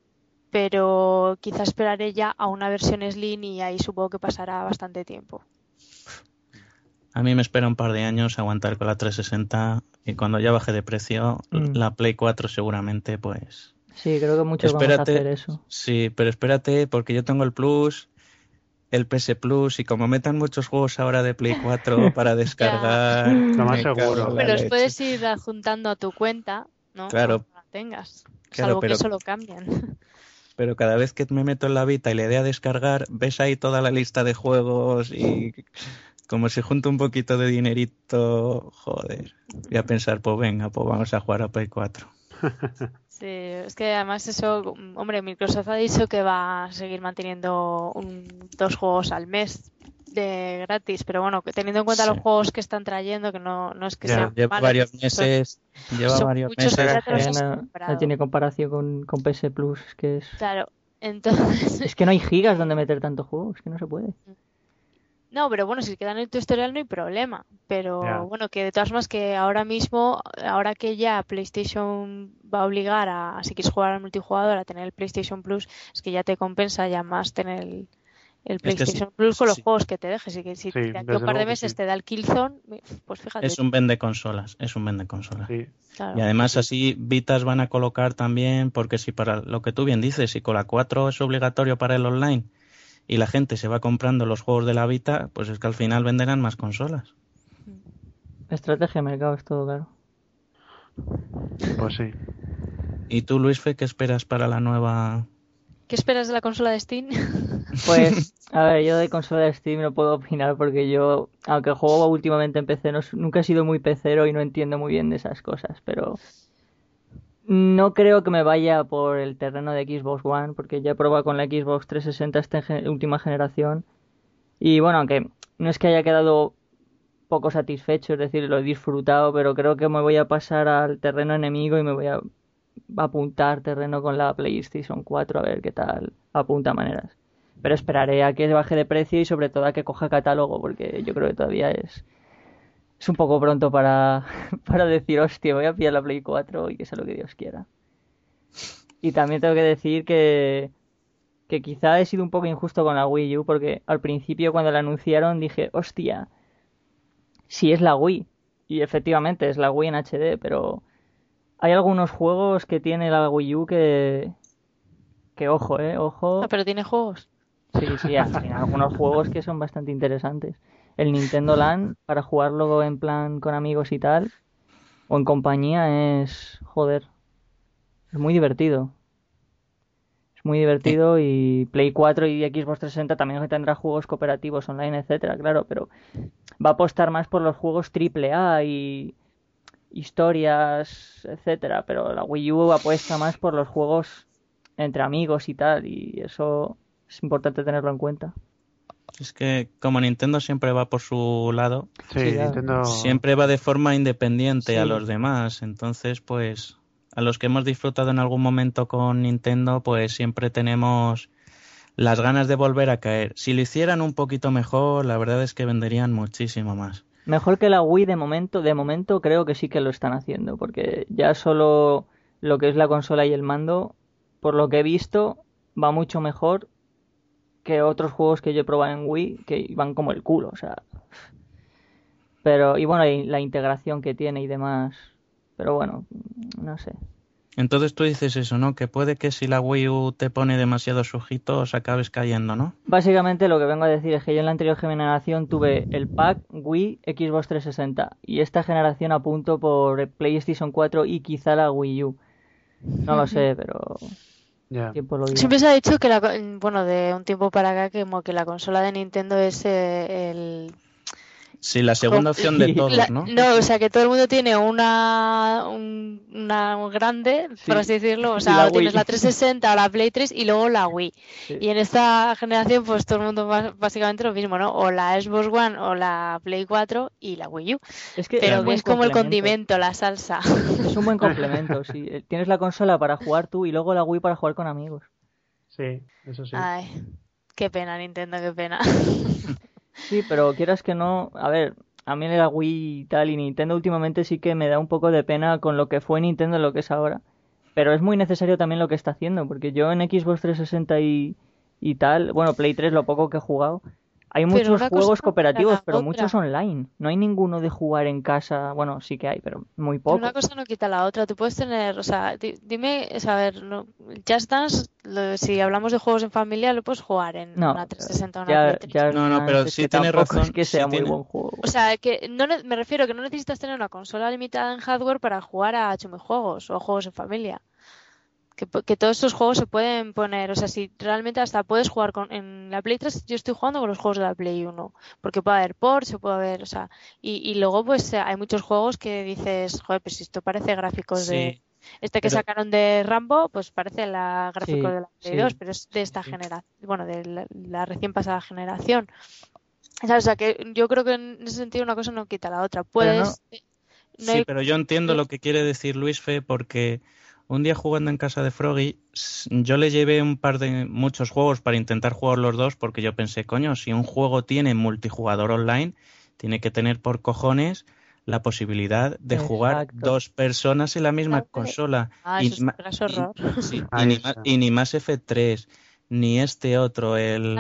pero quizás esperaré ya a una versión Slim y ahí supongo que pasará bastante tiempo. A mí me espera un par de años aguantar con la 360 y cuando ya baje de precio, mm. la Play 4 seguramente pues... Sí, creo que muchos espérate, vamos a hacer eso. Sí, pero espérate porque yo tengo el Plus, el PS Plus y como metan muchos juegos ahora de Play 4 para descargar... Lo más seguro. Pero los puedes ir adjuntando a tu cuenta, ¿no? Claro. Tengas salvo que eso lo cambian. Pero cada vez que me meto en la Vita y le dé a descargar, ves ahí toda la lista de juegos y como si junto un poquito de dinerito, joder. Voy a pensar, pues venga, pues vamos a jugar a Play 4. Sí, es que además eso, hombre, Microsoft ha dicho que va a seguir manteniendo dos juegos al mes de gratis, pero bueno, teniendo en cuenta los juegos que están trayendo, que no, no es que sean lleva varios meses, lleva varios meses. No, tiene comparación con, con PS Plus, que es. Claro, entonces. Es que no hay gigas donde meter tanto juego, es que no se puede. No, pero bueno, si quedan en tu historial no hay problema. Pero bueno, que de todas formas que ahora mismo, ahora que ya PlayStation va a obligar a, si quieres jugar al multijugador, a tener el PlayStation Plus, es que ya te compensa ya más tener el, el PlayStation Plus con los juegos que te dejes. Y que si sí, un par de meses te da el Killzone, pues fíjate. Es un vende consolas, es un vende consolas. Y además así Vitas van a colocar también, porque si para lo que tú bien dices, si con la 4 es obligatorio para el online y la gente se va comprando los juegos de la Vita, pues es que al final venderán más consolas. Estrategia de mercado es todo, claro. Pues sí. ¿Y tú, Luis Fe, qué esperas para la nueva ¿Qué esperas de la consola de Steam? Pues, a ver, yo de consola de Steam no puedo opinar porque yo, aunque juego últimamente en PC, nunca he sido muy pecero y no entiendo muy bien de esas cosas, pero no creo que me vaya por el terreno de Xbox One porque ya he probado con la Xbox 360 esta última generación y bueno, aunque no es que haya quedado poco satisfecho, es decir, lo he disfrutado, pero creo que me voy a pasar al terreno enemigo y me voy a apuntar terreno con la PlayStation 4 a ver qué tal apunta maneras. Pero esperaré a que baje de precio y sobre todo a que coja catálogo porque yo creo que todavía es es un poco pronto para, para decir, hostia, voy a pillar la Play 4 y que sea lo que Dios quiera. Y también tengo que decir que, que quizá he sido un poco injusto con la Wii U porque al principio cuando la anunciaron dije, hostia, si es la Wii. Y efectivamente es la Wii en HD, pero hay algunos juegos que tiene la Wii U que. que ojo, eh, ojo. Ah, pero tiene juegos. Sí, sí, tiene algunos juegos que son bastante interesantes. El Nintendo Land, para jugarlo en plan con amigos y tal, o en compañía, es. joder. Es muy divertido. Es muy divertido y Play 4 y Xbox 360 también tendrá juegos cooperativos online, etcétera, claro, pero va a apostar más por los juegos AAA y historias, etcétera, pero la Wii U apuesta más por los juegos entre amigos y tal, y eso es importante tenerlo en cuenta. Es que como Nintendo siempre va por su lado, sí, siempre va de forma independiente a los demás, entonces pues a los que hemos disfrutado en algún momento con Nintendo, pues siempre tenemos las ganas de volver a caer. Si lo hicieran un poquito mejor, la verdad es que venderían muchísimo más. Mejor que la Wii de momento, de momento creo que sí que lo están haciendo, porque ya solo lo que es la consola y el mando, por lo que he visto, va mucho mejor que otros juegos que yo he probado en Wii, que van como el culo, o sea. Pero, y bueno, la integración que tiene y demás. Pero bueno, no sé. Entonces tú dices eso, ¿no? Que puede que si la Wii U te pone demasiados ojitos acabes cayendo, ¿no? Básicamente lo que vengo a decir es que yo en la anterior generación tuve el pack Wii Xbox 360 y esta generación apunto por PlayStation 4 y quizá la Wii U. No lo sé, pero Siempre se ha dicho que la, bueno, de un tiempo para acá que como que la consola de Nintendo es eh, el Sí, la segunda opción de todos, ¿no? No, o sea, que todo el mundo tiene una, una grande, por así decirlo. O sea, tienes la 360 o la Play 3 y luego la Wii. Y en esta generación, pues todo el mundo básicamente lo mismo, ¿no? O la Xbox One o la Play 4 y la Wii U. Es que Pero es, como el condimento, la salsa. Es un buen complemento, sí. Eh, tienes la consola para jugar tú y luego la Wii para jugar con amigos. Sí, eso sí. Ay, qué pena, Nintendo, qué pena. Sí, pero quieras que no, a ver, a mí la Wii y tal y Nintendo últimamente sí que me da un poco de pena con lo que fue Nintendo y lo que es ahora. Pero es muy necesario también lo que está haciendo, porque yo en Xbox 360 y, y tal, bueno, Play 3 lo poco que he jugado, hay muchos juegos cooperativos, pero muchos online. No hay ninguno de jugar en casa. Bueno, sí que hay, pero muy poco. Una cosa no quita la otra. Tú puedes tener, o sea, dime, a ver, no, Just Dance, si hablamos de juegos en familia, lo puedes jugar en una 360 o una ya, No, no, pero sí tienes razón. Es que sea muy buen juego. O sea, que no me refiero que no necesitas tener una consola limitada en hardware para jugar a juegos o juegos en familia que, todos estos juegos se pueden poner, o sea, si realmente hasta puedes jugar con, en la Play 3, yo estoy jugando con los juegos de la Play 1, porque puede haber ports, puede haber, o sea, y, luego pues hay muchos juegos que dices, joder, pues esto parece gráficos de... Este que sacaron de Rambo, pues parece la gráfico de la Play 2, pero es de esta generación, bueno, de la, recién pasada generación. O sea, que yo creo que en ese sentido una cosa no quita la otra. Puedes... sí, pero yo entiendo lo que quiere decir Luis Fe porque un día jugando en casa de Froggy, yo le llevé un par de muchos juegos para intentar jugar los dos, porque yo pensé, coño, si un juego tiene multijugador online, tiene que tener por cojones la posibilidad de jugar dos personas en la misma consola. Ah, y, ni más, F3, ni este otro, el...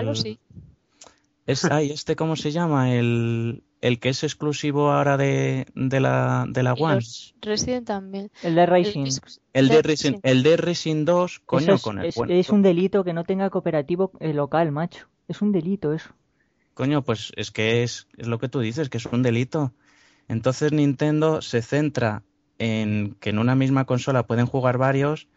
Es, ay, este, ¿cómo se llama? El, el que es exclusivo ahora de, de la, de la One. Resident también. El de Racing. El, de Racing, el de Racing 2, coño, es, con el es, es un delito que no tenga cooperativo eh, local, macho. Es un delito eso. Coño, pues es que es, es lo que tú dices, que es un delito. Entonces Nintendo se centra en que en una misma consola pueden jugar varios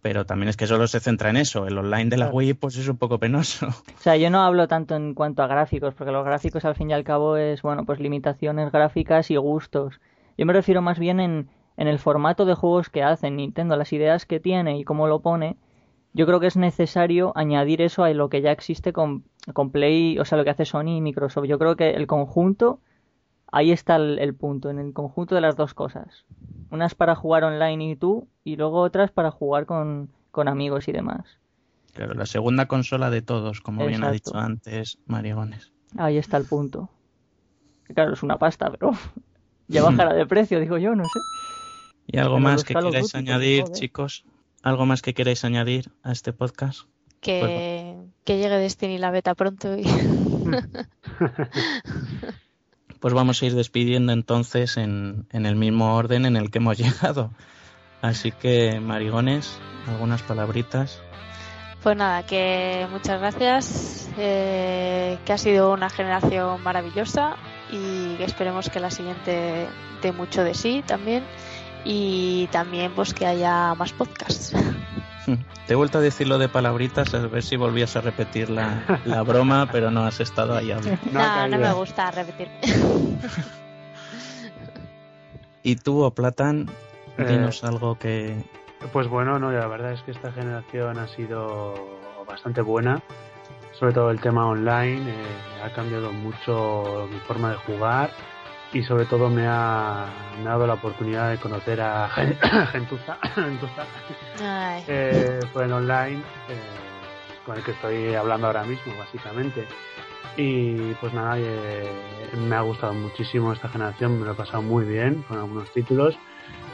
pero también es que solo se centra en eso. El online de la Wii pues es un poco penoso. O sea, yo no hablo tanto en cuanto a gráficos, porque los gráficos al fin y al cabo es, bueno, pues limitaciones gráficas y gustos. Yo me refiero más bien en, en el formato de juegos que hacen Nintendo, las ideas que tiene y cómo lo pone. Yo creo que es necesario añadir eso a lo que ya existe con, con Play, o sea, lo que hace Sony y Microsoft. Yo creo que el conjunto, ahí está el punto, en el conjunto de las dos cosas. Unas para jugar online y tú, y luego otras para jugar con, amigos y demás. Claro, la segunda consola de todos, como bien ha dicho antes Marigones. Ahí está el punto. Claro, es una pasta, pero ya bajará de precio, digo yo, no sé. ¿Y algo más que queráis añadir, chicos? ¿Algo más que queráis añadir a este podcast? Que, pues que llegue Destiny la beta pronto y... pues vamos a ir despidiendo entonces en, el mismo orden en el que hemos llegado. Así que, marigones, algunas palabritas. Pues nada, que muchas gracias, eh, que ha sido una generación maravillosa y esperemos que la siguiente dé mucho de sí también y también pues que haya más podcasts. Te he vuelto a decir lo de palabritas, a ver si volvías a repetir la, la broma, pero no has estado ahí No, no, me gusta repetirme. ¿Y tú, o Platan, dinos eh, algo que... Pues bueno, no, la verdad es que esta generación ha sido bastante buena, sobre todo el tema online, eh, ha cambiado mucho mi forma de jugar y sobre todo me ha, dado la oportunidad de conocer a Gentuza, eh, pues en online, eh, con el que estoy hablando ahora mismo, básicamente. Y pues nada, eh, me ha gustado muchísimo esta generación, me lo he pasado muy bien con algunos títulos.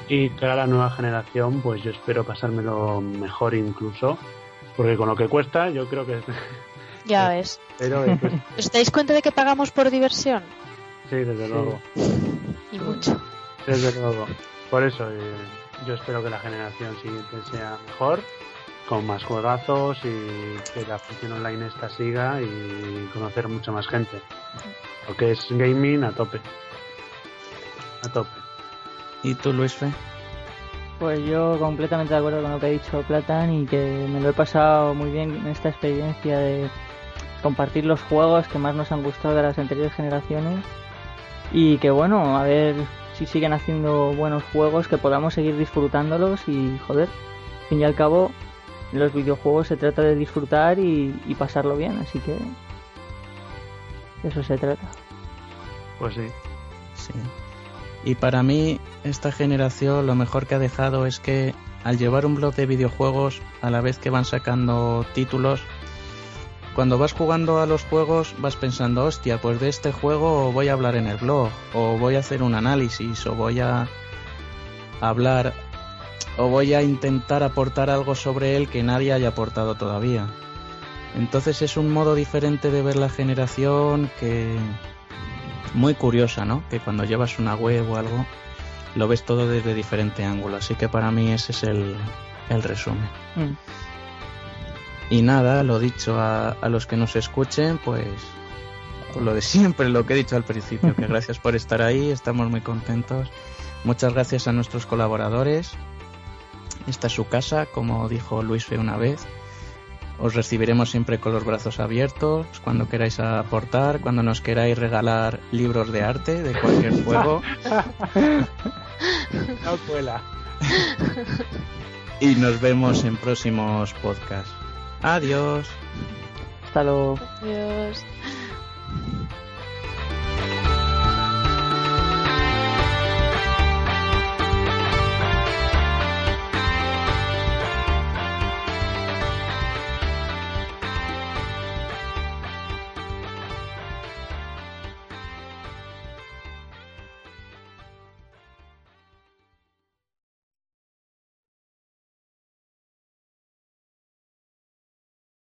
Y cara la nueva generación, pues yo espero pasármelo mejor incluso, porque con lo que cuesta, yo creo que. Ya ves. Pero, ¿Os dais cuenta de que pagamos por diversión? Sí, desde luego. Y mucho. Desde luego. Por eso, eh, yo espero que la generación siguiente sea mejor con más juegazos y que la función online esta siga y conocer mucha más gente. Porque es gaming a tope. A tope. ¿Y tú, Luis Fe? Pues yo completamente de acuerdo con lo que ha dicho Platan y que me lo he pasado muy bien en esta experiencia de compartir los juegos que más nos han gustado de las anteriores generaciones y que bueno, a ver si siguen haciendo buenos juegos, que podamos seguir disfrutándolos y joder, al fin y al cabo los videojuegos se trata de disfrutar y, pasarlo bien, así que eso se trata. Pues sí. Sí. Y para mí, esta generación lo mejor que ha dejado es que al llevar un blog de videojuegos, a la vez que van sacando títulos, cuando vas jugando a los juegos vas pensando, hostia, pues de este juego voy a hablar en el blog, o voy a hacer un análisis, o voy a hablar o voy a intentar aportar algo sobre él que nadie haya aportado todavía. Entonces es un modo diferente de ver la generación que muy curiosa, ¿no? Que cuando llevas una web o algo lo ves todo desde diferente ángulo. Así que para mí ese es el, resumen. Mm. Y nada, lo dicho a, a los que nos escuchen, pues lo de siempre, lo que he dicho al principio, que gracias por estar ahí, estamos muy contentos. Muchas gracias a nuestros colaboradores, esta es su casa, como dijo Luis Fe una vez. Os recibiremos siempre con los brazos abiertos, cuando queráis aportar, cuando nos queráis regalar libros de arte de cualquier juego. no cuela. y nos vemos en próximos podcasts. Adiós. Hasta luego. Adiós.